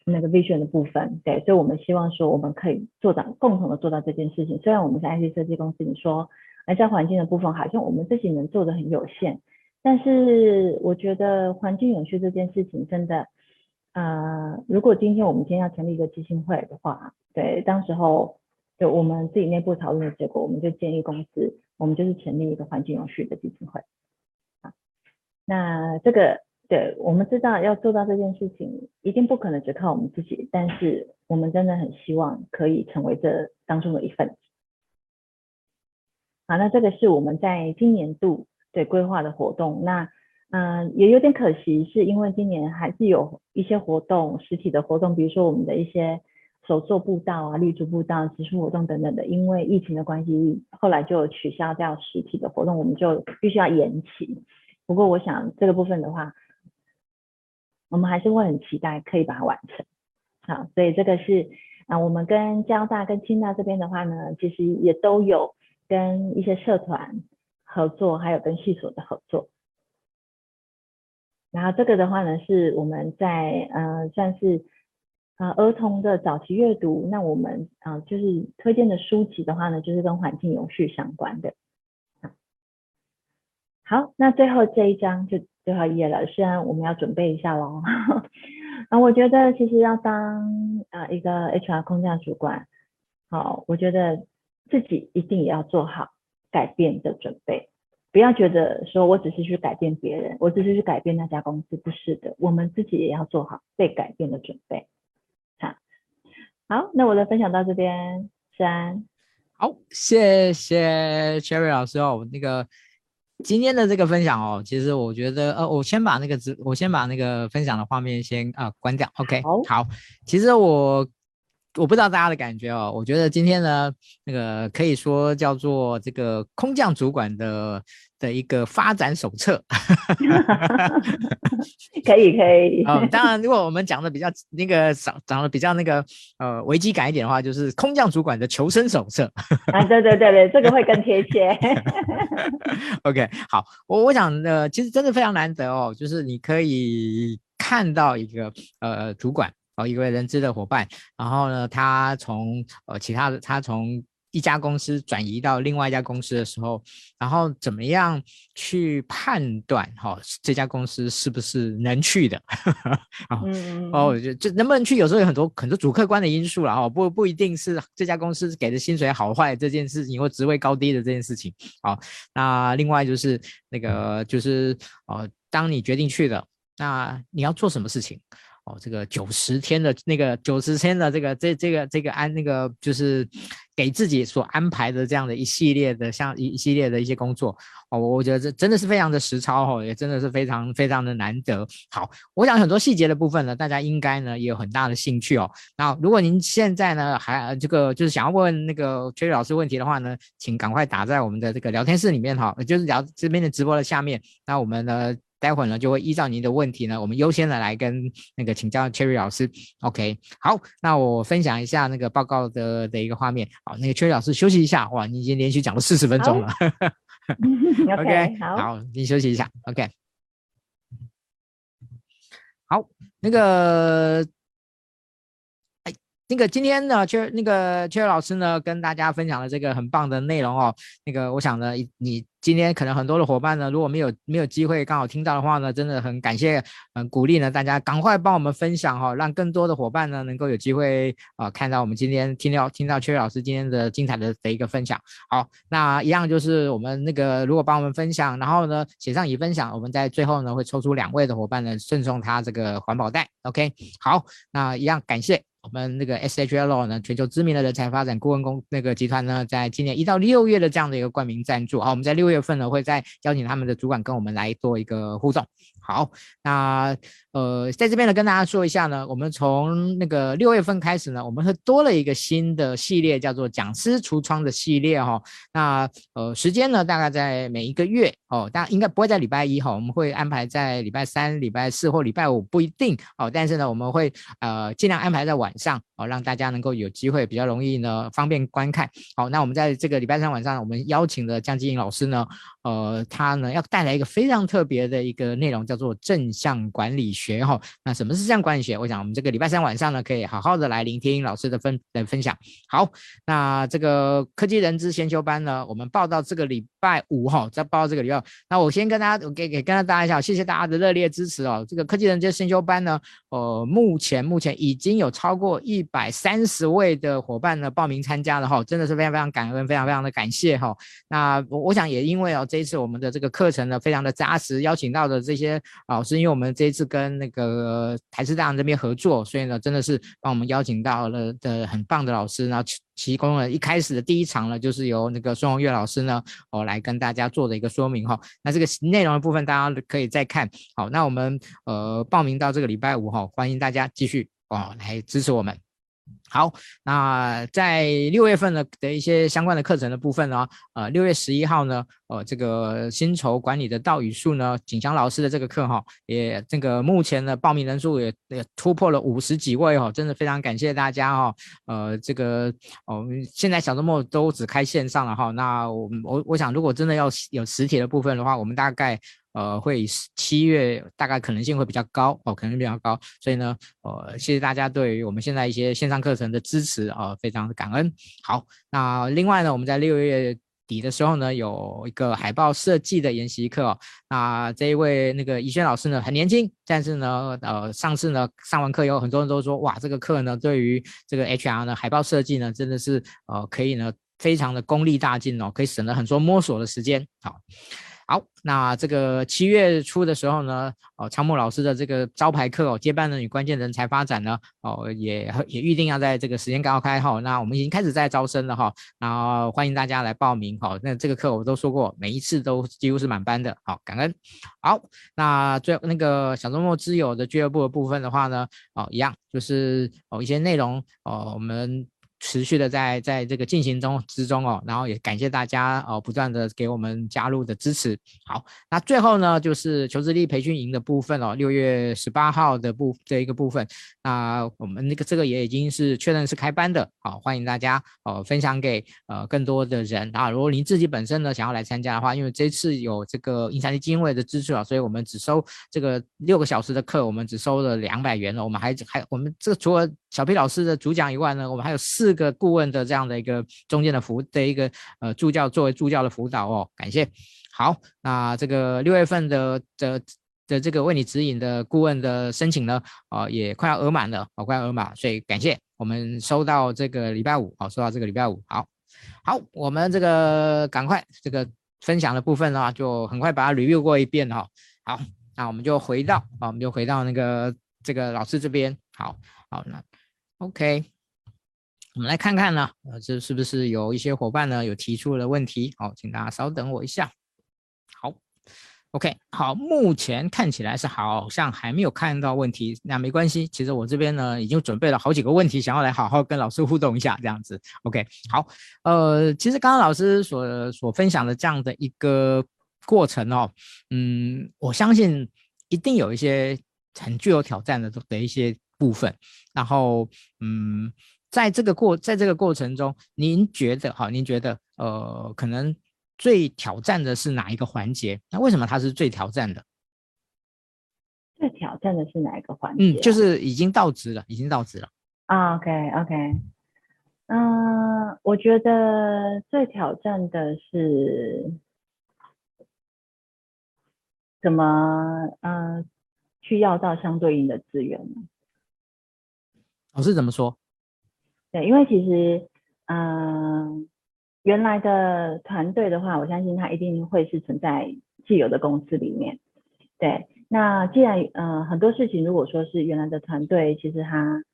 那个 vision 的部分，对，所以我们希望说我们可以做到共同的做到这件事情。虽然我们是 IC 设计公司，你说，哎，在环境的部分好像我们自己能做的很有限，但是我觉得环境永续这件事情真的。呃，如果今天我们今天要成立一个基金会的话，对，当时候就我们自己内部讨论的结果，我们就建议公司，我们就是成立一个环境永续的基金会。啊，那这个对，我们知道要做到这件事情，一定不可能只靠我们自己，但是我们真的很希望可以成为这当中的一份子。好，那这个是我们在今年度对规划的活动，那。嗯，也有点可惜，是因为今年还是有一些活动，实体的活动，比如说我们的一些手作步道啊、绿筑步道、植树活动等等的，因为疫情的关系，后来就取消掉实体的活动，我们就必须要延期。不过我想这个部分的话，我们还是会很期待可以把它完成。好，所以这个是啊，我们跟交大跟清大这边的话呢，其实也都有跟一些社团合作，还有跟系所的合作。然后这个的话呢，是我们在呃算是呃儿童的早期阅读，那我们啊、就是推荐的书籍的话呢，就是跟环境永续相关的。好，那最后这一章就最后一页了，虽然我们要准备一下喽。啊，我觉得其实要当啊、呃、一个 HR 空降主管，好，我觉得自己一定也要做好改变的准备。不要觉得说我只是去改变别人，我只是去改变那家公司，不是的，我们自己也要做好被改变的准备。好，好，那我的分享到这边，三，好，谢谢 Cherry 老师哦，那个今天的这个分享哦，其实我觉得呃，我先把那个直，我先把那个分享的画面先啊、呃、关掉，OK，好，好，其实我。我不知道大家的感觉哦，我觉得今天呢，那个可以说叫做这个空降主管的的一个发展手册。可以可以。啊、哦，当然，如果我们讲的比较那个长长得比较那个呃危机感一点的话，就是空降主管的求生手册。啊，对对对对，这个会更贴切。OK，好，我我想呃，其实真的非常难得哦，就是你可以看到一个呃主管。哦，一位人资的伙伴，然后呢，他从呃其他的，他从一家公司转移到另外一家公司的时候，然后怎么样去判断哈、哦、这家公司是不是能去的？哦，嗯、哦，就就能不能去，有时候有很多很多主客观的因素了哦，不不一定是这家公司给的薪水好坏这件事情，或职位高低的这件事情。好、哦，那另外就是那个就是哦，当你决定去了，那你要做什么事情？哦，这个九十天的那个九十天的这个这这个这个安那个就是给自己所安排的这样的一系列的像一一系列的一些工作哦，我觉得这真的是非常的实操哦，也真的是非常非常的难得。好，我想很多细节的部分呢，大家应该呢也有很大的兴趣哦。那如果您现在呢还这个就是想要问那个崔老师问题的话呢，请赶快打在我们的这个聊天室里面哈，就是聊这边的直播的下面，那我们呢。待会儿呢，就会依照您的问题呢，我们优先的来跟那个请教 Cherry 老师。OK，好，那我分享一下那个报告的的一个画面。好，那个 Cherry 老师休息一下。哇，你已经连续讲了四十分钟了。Oh. OK，好，好，你休息一下。OK，好，那个。那个今天呢，缺那个 Cherry 老师呢，跟大家分享了这个很棒的内容哦。那个我想呢，你今天可能很多的伙伴呢，如果没有没有机会刚好听到的话呢，真的很感谢，很鼓励呢，大家赶快帮我们分享哈、哦，让更多的伙伴呢能够有机会啊、看到我们今天听到听到 Cherry 老师今天的精彩的的一个分享。好，那一样就是我们那个如果帮我们分享，然后呢写上已分享，我们在最后呢会抽出两位的伙伴呢赠送他这个环保袋。OK，好，那一样感谢。我们那个 SHL 呢，全球知名的人才发展顾问公那个集团呢，在今年一到六月的这样的一个冠名赞助，好，我们在六月份呢，会再邀请他们的主管跟我们来做一个互动。好，那呃，在这边呢，跟大家说一下呢，我们从那个六月份开始呢，我们会多了一个新的系列，叫做讲师橱窗的系列哈、那呃，时间呢，大概在每一个月哦，大家应该不会在礼拜一哈、我们会安排在礼拜三、礼拜四或礼拜五，不一定哦。但是呢，我们会呃尽量安排在晚上哦，让大家能够有机会比较容易呢方便观看。好，那我们在这个礼拜三晚上，我们邀请的江金颖老师呢，呃，他呢要带来一个非常特别的一个内容，叫做正向管理学哈、哦。那什么是正向管理学？我想我们这个礼拜三晚上呢，可以好好的来聆听老师的分的分享。好，那这个科技人资先修班呢，我们报到这个礼拜五哈，再报到这个礼拜。那我先跟大家，我给给跟大家一下，谢谢大家的热烈支持哦。这个科技人资先修班呢，呃，目前目前已经有超过一百三十位的伙伴呢报名参加了哈，真的是非常非常感恩，非常非常的感谢哈。那我我想也因为哦，这一次我们的这个课程呢非常的扎实，邀请到的这些老师，因为我们这一次跟那个台师大这边合作，所以呢真的是帮我们邀请到了的很棒的老师，然后提供了一开始的第一场呢，就是由那个孙红月老师呢哦来跟大家做的一个说明哈。那这个内容的部分大家可以再看。好，那我们呃报名到这个礼拜五哈，欢迎大家继续哦来支持我们。好，那在六月份的的一些相关的课程的部分呢，呃，六月十一号呢，呃，这个薪酬管理的道与术呢，景祥老师的这个课哈，也这个目前的报名人数也也突破了五十几位哈，真的非常感谢大家哈，呃，这个哦，现在小周末都只开线上了哈，那我我我想如果真的要有实体的部分的话，我们大概。呃，会七月大概可能性会比较高哦，可能比较高，所以呢，呃，谢谢大家对于我们现在一些线上课程的支持啊，呃，非常的感恩。好，那另外呢，我们在六月底的时候呢，有一个海报设计的研习课，那这一位那个怡轩老师呢很年轻，但是呢，呃，上次呢上完课以后，很多人都说哇，这个课呢对于这个 HR 呢海报设计呢真的是呃可以呢非常的功力大进哦，可以省了很多摸索的时间。好。好，那这个七月初的时候呢，哦，昌木老师的这个招牌课哦，接班人与关键人才发展呢，哦，也也预定要在这个时间刚好开哈，那我们已经开始在招生了哈，然后欢迎大家来报名哈。那这个课我都说过，每一次都几乎是满班的，好，感恩。好，那最那个小周末之友的俱乐部的部分的话呢，哦，一样就是哦一些内容哦，我们。持续的在在这个进行中之中哦，然后也感谢大家哦，不断的给我们加入的支持。好，那最后呢，就是求职力培训营的部分哦，六月十八号的部这一个部分，那我们那个这个也已经是确认是开班的，好，欢迎大家哦分享给呃更多的人啊。如果您自己本身呢想要来参加的话，因为这次有这个英才基金会的支持啊，所以我们只收这个六个小时的课，我们只收了两百元了。我们还还我们这个除了小皮老师的主讲以外呢，我们还有四个顾问的这样的一个中间的辅的一个呃助教作为助教的辅导哦，感谢。好，那这个六月份的的的这个为你指引的顾问的申请呢，啊、也快要额满了，哦快要额满，所以感谢我们收到这个礼拜五，好收到这个礼拜五，好，好我们这个赶快这个分享的部分呢，就很快把它 review 过一遍哈。好，那我们就回到啊，我们就回到那个这个老师这边，好好那。OK，我们来看看呢，呃，这是不是有一些伙伴呢有提出了问题？好，请大家稍等我一下。好，OK，好，目前看起来是好像还没有看到问题，那没关系。其实我这边呢已经准备了好几个问题，想要来好好跟老师互动一下，这样子。OK，好，呃，其实刚刚老师所所分享的这样的一个过程哦，嗯，我相信一定有一些很具有挑战的的一些。部分，然后，嗯，在这个过，在这个过程中，您觉得，哈，您觉得，呃，可能最挑战的是哪一个环节？那为什么它是最挑战的？最挑战的是哪一个环节？嗯，就是已经到职了，已经到职了。啊，OK，OK，嗯，我觉得最挑战的是怎么，嗯、呃，去要到相对应的资源呢？老师怎么说？对，因为其实，嗯、原来的团队的话，我相信它一定会是存在既有的公司里面。对，那既然，呃，很多事情如果说是原来的团队，其实它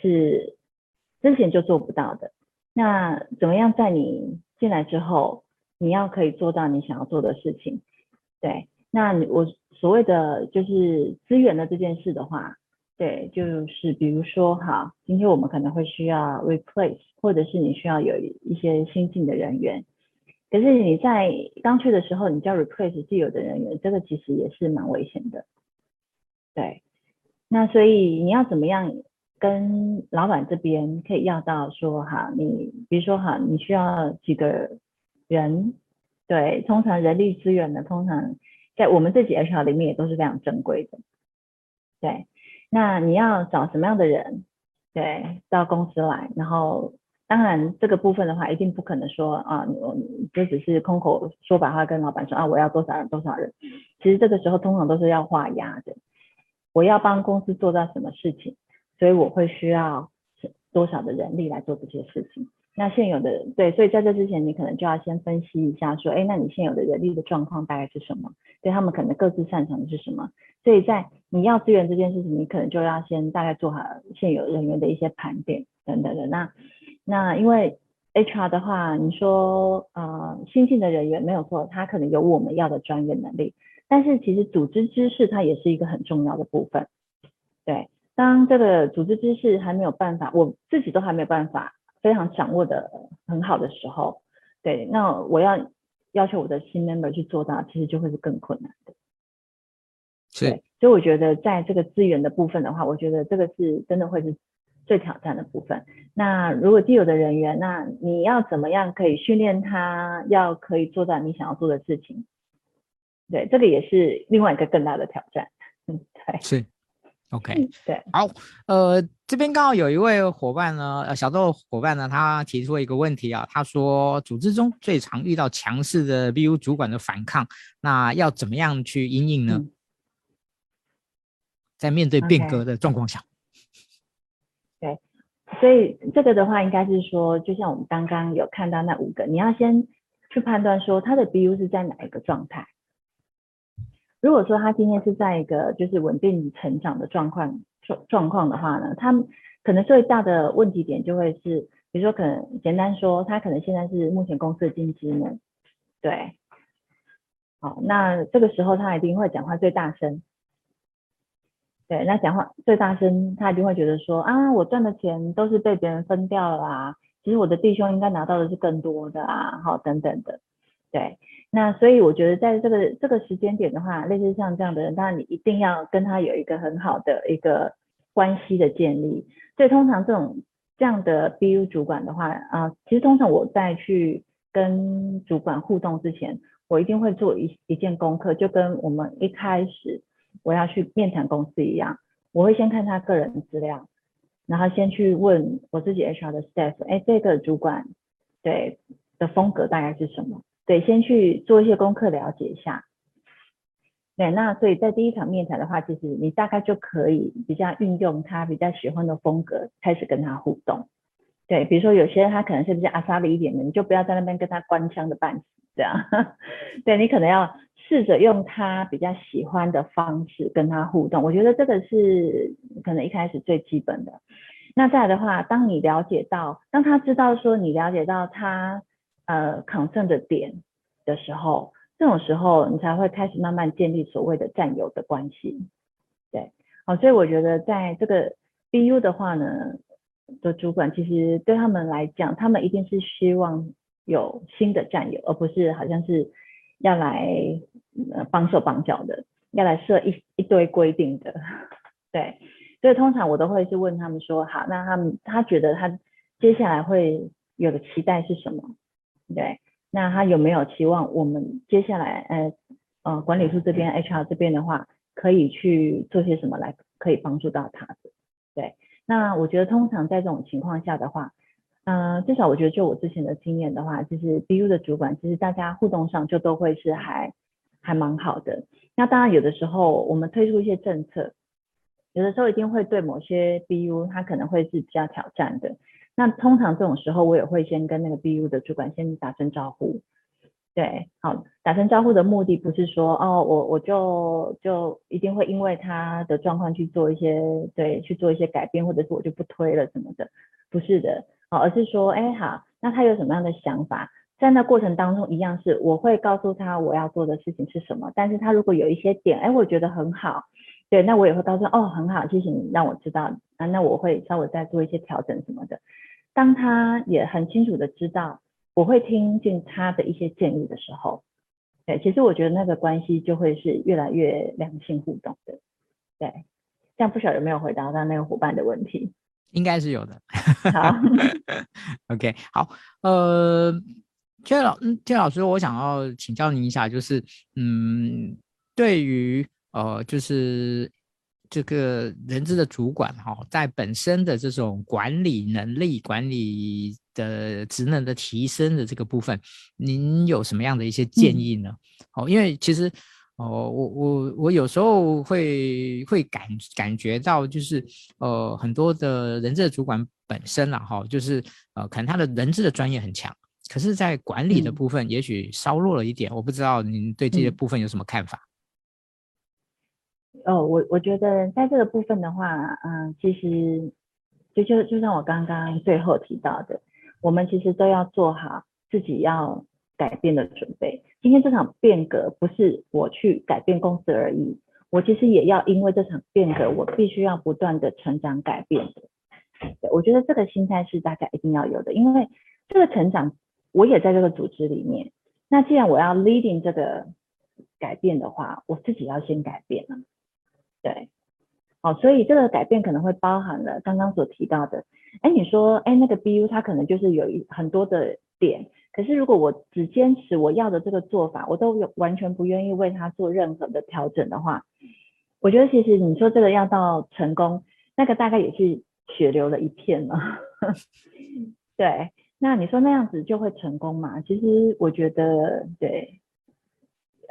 是之前就做不到的，那怎么样在你进来之后，你要可以做到你想要做的事情？对，那我所谓的就是资源的这件事的话。对，就是比如说哈，今天我们可能会需要 replace，或者是你需要有一些新进的人员。可是你在刚去的时候，你叫 replace 既有的人员，这个其实也是蛮危险的。对，那所以你要怎么样跟老板这边可以要到说哈，你比如说哈，你需要几个人，对，通常人力资源呢，通常在我们这几 HR 里面也都是非常正规的，对，那你要找什么样的人，对，到公司来，然后当然这个部分的话，一定不可能说啊，你就只是空口说白话跟老板说啊，我要多少人多少人，其实这个时候通常都是要画押的，我要帮公司做到什么事情。所以我会需要多少的人力来做这些事情？那现有的对，所以在这之前，你可能就要先分析一下，说，哎，那你现有的人力的状况大概是什么？对他们可能各自擅长的是什么？所以在你要资源这件事情，你可能就要先大概做好现有人员的一些盘点等等的。那那因为 HR 的话，你说呃新进的人员没有错，他可能有我们要的专业能力，但是其实组织知识它也是一个很重要的部分，对。当这个组织知识还没有办法，我自己都还没有办法非常掌握的很好的时候，对，那我要要求我的新 member 去做到，其实就会是更困难的。是，所以我觉得在这个资源的部分的话，我觉得这个是真的会是最挑战的部分。那如果既有的人员，那你要怎么样可以训练他，要可以做到你想要做的事情？对，这个也是另外一个更大的挑战。嗯，对，是。OK，对，好，呃，这边刚好有一位伙伴呢，呃，小豆伙伴呢，他提出了一个问题啊，他说，组织中最常遇到强势的 BU 主管的反抗，那要怎么样去因应呢？嗯、在面对变革的状况下，对，所以这个的话，应该是说，就像我们刚刚有看到那五个，你要先去判断说他的 BU 是在哪一个状态。如果说他今天是在一个就是稳定成长的状况状状况的话呢，他可能最大的问题点就会是，比如说可能简单说，他可能现在是目前公司的金鸡母，对，好，那这个时候他一定会讲话最大声，对，那讲话最大声，他一定会觉得说啊，我赚的钱都是被别人分掉了啊，其实我的弟兄应该拿到的是更多的啊，好，等等的，对。那所以我觉得在这个这个时间点的话，类似像这样的人，当然你一定要跟他有一个很好的一个关系的建立。所以通常这种这样的 BU 主管的话，啊、其实通常我在去跟主管互动之前，我一定会做一一件功课，就跟我们一开始我要去面谈公司一样，我会先看他个人资料，然后先去问我自己 HR 的 staff，哎，这个主管对的风格大概是什么？对，先去做一些功课，了解一下。对，那所以在第一场面谈的话，其实你大概就可以比较运用他比较喜欢的风格，开始跟他互动。对，比如说有些人他可能是比较阿莎利一点的，你就不要在那边跟他官腔的半死这样。对，你可能要试着用他比较喜欢的方式跟他互动。我觉得这个是可能一开始最基本的。那再来的话，当你了解到，当他知道说你了解到他。呃，concern 的点的时候，这种时候你才会开始慢慢建立所谓的战友的关系，对，好，所以我觉得在这个 BU 的话呢，的主管其实对他们来讲，他们一定是希望有新的战友，而不是好像是要来呃绑手帮脚的，要来设一一堆规定的，对，所以通常我都会是问他们说，好，那他们他觉得他接下来会有的期待是什么？对，那他有没有期望我们接下来，呃，呃，管理处这边、HR 这边的话，可以去做些什么来可以帮助到他的？对，那我觉得通常在这种情况下的话，嗯、呃，至少我觉得就我之前的经验的话，就是 BU 的主管，其实大家互动上就都会是还还蛮好的。那当然有的时候我们推出一些政策，有的时候一定会对某些 BU 他可能会是比较挑战的。那通常这种时候，我也会先跟那个 BU 的主管先打声招呼。对，好，打声招呼的目的不是说哦，我我就就一定会因为他的状况去做一些对去做一些改变，或者是我就不推了什么的，不是的，好，而是说，哎，好，那他有什么样的想法，在那过程当中一样是我会告诉他我要做的事情是什么，但是他如果有一些点，哎，我觉得很好，对，那我也会告诉他，哦，很好，谢谢你让我知道，啊，那我会稍微再做一些调整什么的。当他也很清楚的知道我会听进他的一些建议的时候，对，其实我觉得那个关系就会是越来越良性互动的，对。这样不晓得有没有回答到那个伙伴的问题？应该是有的。好，OK，好，呃，天老，嗯，薛老师，我想要请教您一下，就是，嗯，对于，呃，就是这个人资的主管哈，在本身的这种管理能力、管理的职能的提升的这个部分，您有什么样的一些建议呢？哦、嗯，因为其实。哦，我我我有时候会会感感觉到，就是呃，很多的人资的主管本身啦，哈，就是呃，可能他的人资的专业很强，可是，在管理的部分也许稍弱了一点。嗯、我不知道您对这些部分有什么看法？哦，我我觉得在这个部分的话，嗯、其实就就就像我刚刚最后提到的，我们其实都要做好自己要改变的准备。今天这场变革不是我去改变公司而已，我其实也要因为这场变革，我必须要不断的成长改变的。对，我觉得这个心态是大家一定要有的，因为这个成长我也在这个组织里面。那既然我要 leading 这个改变的话，我自己要先改变了。对，好，所以这个改变可能会包含了刚刚所提到的，哎，你说，哎，那个 BU 它可能就是有一很多的点。可是，如果我只坚持我要的这个做法，我都有完全不愿意为它做任何的调整的话，我觉得其实你说这个要到成功，那个大概也是血流了一片了。对，那你说那样子就会成功吗？其实我觉得，对，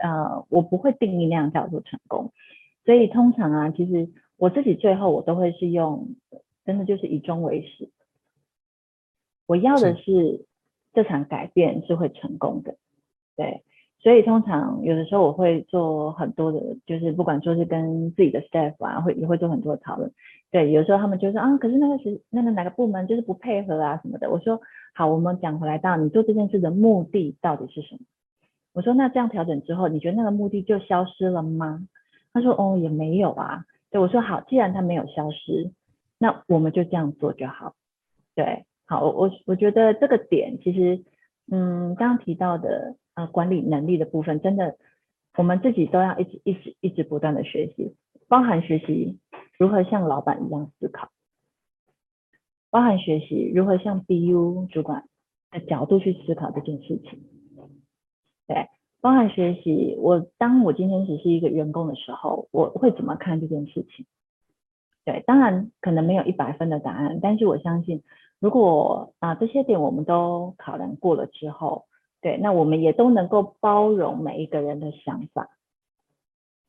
呃，我不会定义那样叫做成功。所以通常啊，其实我自己最后我都会是用，真的就是以终为始，我要的是。这场改变是会成功的，对，所以通常有的时候我会做很多的，就是不管说是跟自己的 staff 啊，会也会做很多的讨论，对，有时候他们就说啊，可是那个是那个哪个部门就是不配合啊什么的，我说好，我们讲回来到你做这件事的目的到底是什么？我说那这样调整之后，你觉得那个目的就消失了吗？他说哦，也没有啊，对，我说好，既然它没有消失，那我们就这样做就好，对。好，我我我觉得这个点其实，嗯，刚刚提到的呃管理能力的部分，真的我们自己都要一直一直一直不断的学习，包含学习如何像老板一样思考，包含学习如何像 BU 主管的角度去思考这件事情，对，包含学习我当我今天只是一个员工的时候，我会怎么看这件事情？对，当然可能没有一百分的答案，但是我相信。如果啊这些点我们都考量过了之后，对，那我们也都能够包容每一个人的想法，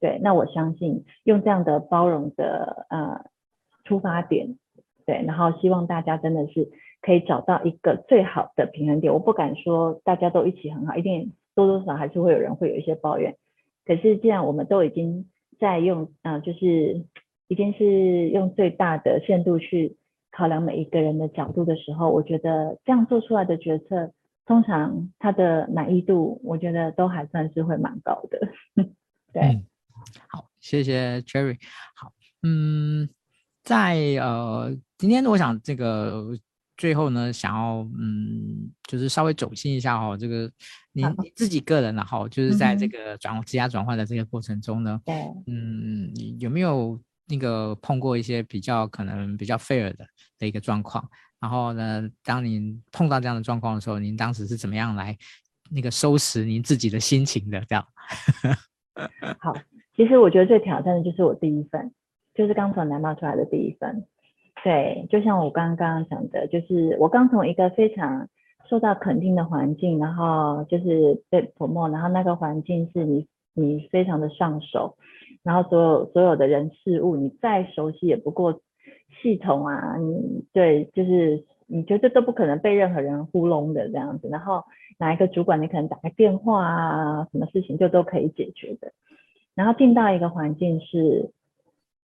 对，那我相信用这样的包容的呃出发点，对，然后希望大家真的是可以找到一个最好的平衡点。我不敢说大家都一起很好，一定多多少少还是会有人会有一些抱怨。可是既然我们都已经在用啊、呃，就是已经是用最大的限度去。考量每一个人的角度的时候，我觉得这样做出来的决策，通常它的满意度，我觉得都还算是会蛮高的。对、好，谢谢 Cherry。好，嗯，在呃，今天我想这个最后呢，想要嗯，就是稍微走心一下哈，这个 你你自己个人然后就是在这个转职业转换的这个过程中呢，对，嗯，有没有？那个碰过一些比较可能比较 fair 的的一个状况，然后呢，当您碰到这样的状况的时候，您当时是怎么样来那个收拾您自己的心情的？这样。好，其实我觉得最挑战的就是我第一份，就是刚从南冒出来的第一份。对，就像我刚刚讲的，就是我刚从一个非常受到肯定的环境，然后就是被 promote，然后那个环境是你你非常的上手。然后所有所有的人事物，你再熟悉也不过系统啊，你对，就是你觉得都不可能被任何人糊弄的这样子。然后哪一个主管，你可能打个电话啊，什么事情就都可以解决的。然后进到一个环境是，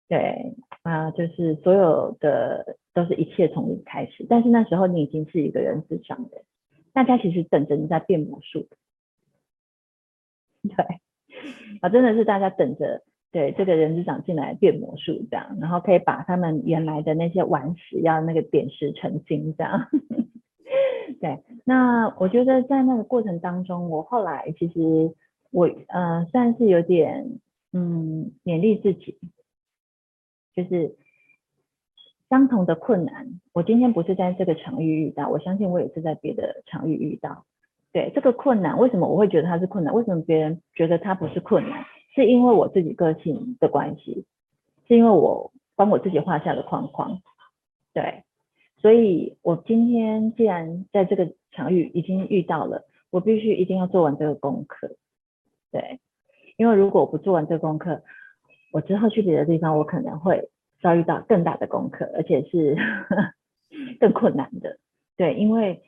对啊，就是所有的都是一切从零开始。但是那时候你已经是一个人资长的，大家其实等着你在变魔术。对，啊，真的是大家等着。对，这个人资长进来变魔术这样，然后可以把他们原来的那些顽石要那个点石成金这样。对，那我觉得在那个过程当中，我后来其实我呃算是有点嗯勉励自己，就是相同的困难，我今天不是在这个场域遇到，我相信我也是在别的场域遇到。对，这个困难，为什么我会觉得它是困难？为什么别人觉得它不是困难？是因为我自己个性的关系，是因为我帮我自己画下了框框。对，所以我今天既然在这个场域已经遇到了，我必须一定要做完这个功课。对，因为如果我不做完这个功课，我之后去别的地方，我可能会。遭遇到更大的功课，而且是 更困难的。对，因为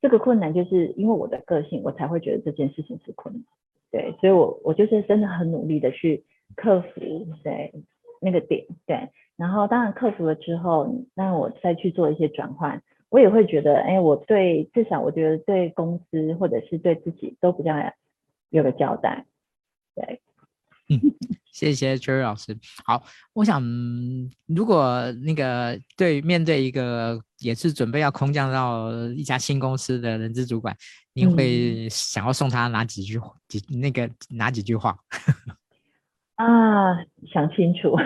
这个困难就是因为我的个性，我才会觉得这件事情是困难。对，所以我我就是真的很努力的去克服对那个点。对，然后当然克服了之后，那我再去做一些转换，我也会觉得，哎，我对至少我觉得对公司或者是对自己都比较有个交代。对。嗯，谢谢 Cherry 老师。好，我想，如果那个对面对一个也是准备要空降到一家新公司的人资主管，你会想要送他哪几句几那个哪几句话？啊，想清楚。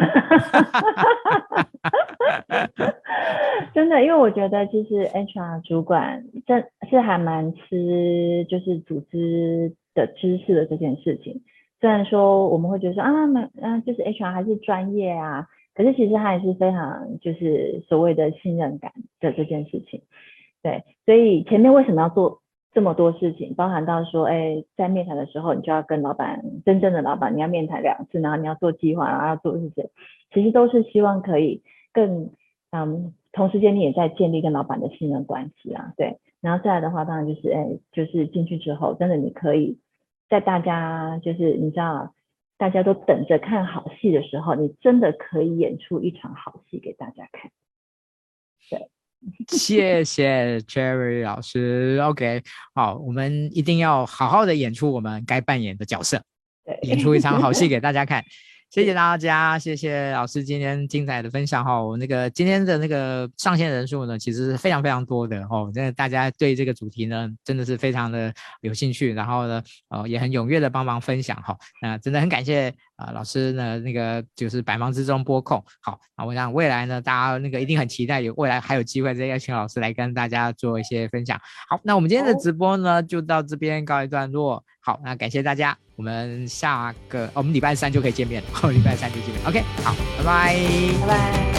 真的，因为我觉得其实 HR 主管真是还蛮吃就是组织的知识的这件事情。虽然说我们会觉得说啊，那啊就是 HR 还是专业啊，可是其实他还是非常就是所谓的信任感的这件事情。对，所以前面为什么要做这么多事情，包含到说，哎，在面谈的时候，你就要跟老板真正的老板，你要面谈两次，然后你要做计划，然后要做这些，其实都是希望可以更嗯，同时间你也在建立跟老板的信任关系啊。对，然后再来的话，当然就是哎，就是进去之后，真的你可以。在大家就是你知道，大家都等着看好戏的时候，你真的可以演出一场好戏给大家看。对，谢谢 Cherry 老师。OK，好，我们一定要好好的演出我们该扮演的角色，对，演出一场好戏给大家看。谢谢大家，谢谢老师今天精彩的分享哈。我那个今天的那个上线人数呢，其实是非常非常多的哦。真的，大家对这个主题呢，真的是非常的有兴趣，然后呢，呃，也很踊跃的帮忙分享哈。那真的很感谢啊、呃，老师呢，那个就是百忙之中拨空。好，那我想未来呢，大家那个一定很期待有未来还有机会再邀请老师来跟大家做一些分享。好，那我们今天的直播呢，就到这边告一段落。好，那感谢大家。我们下个，我们礼拜三就可以见面了。礼拜三就见面。OK，好，拜拜，拜拜。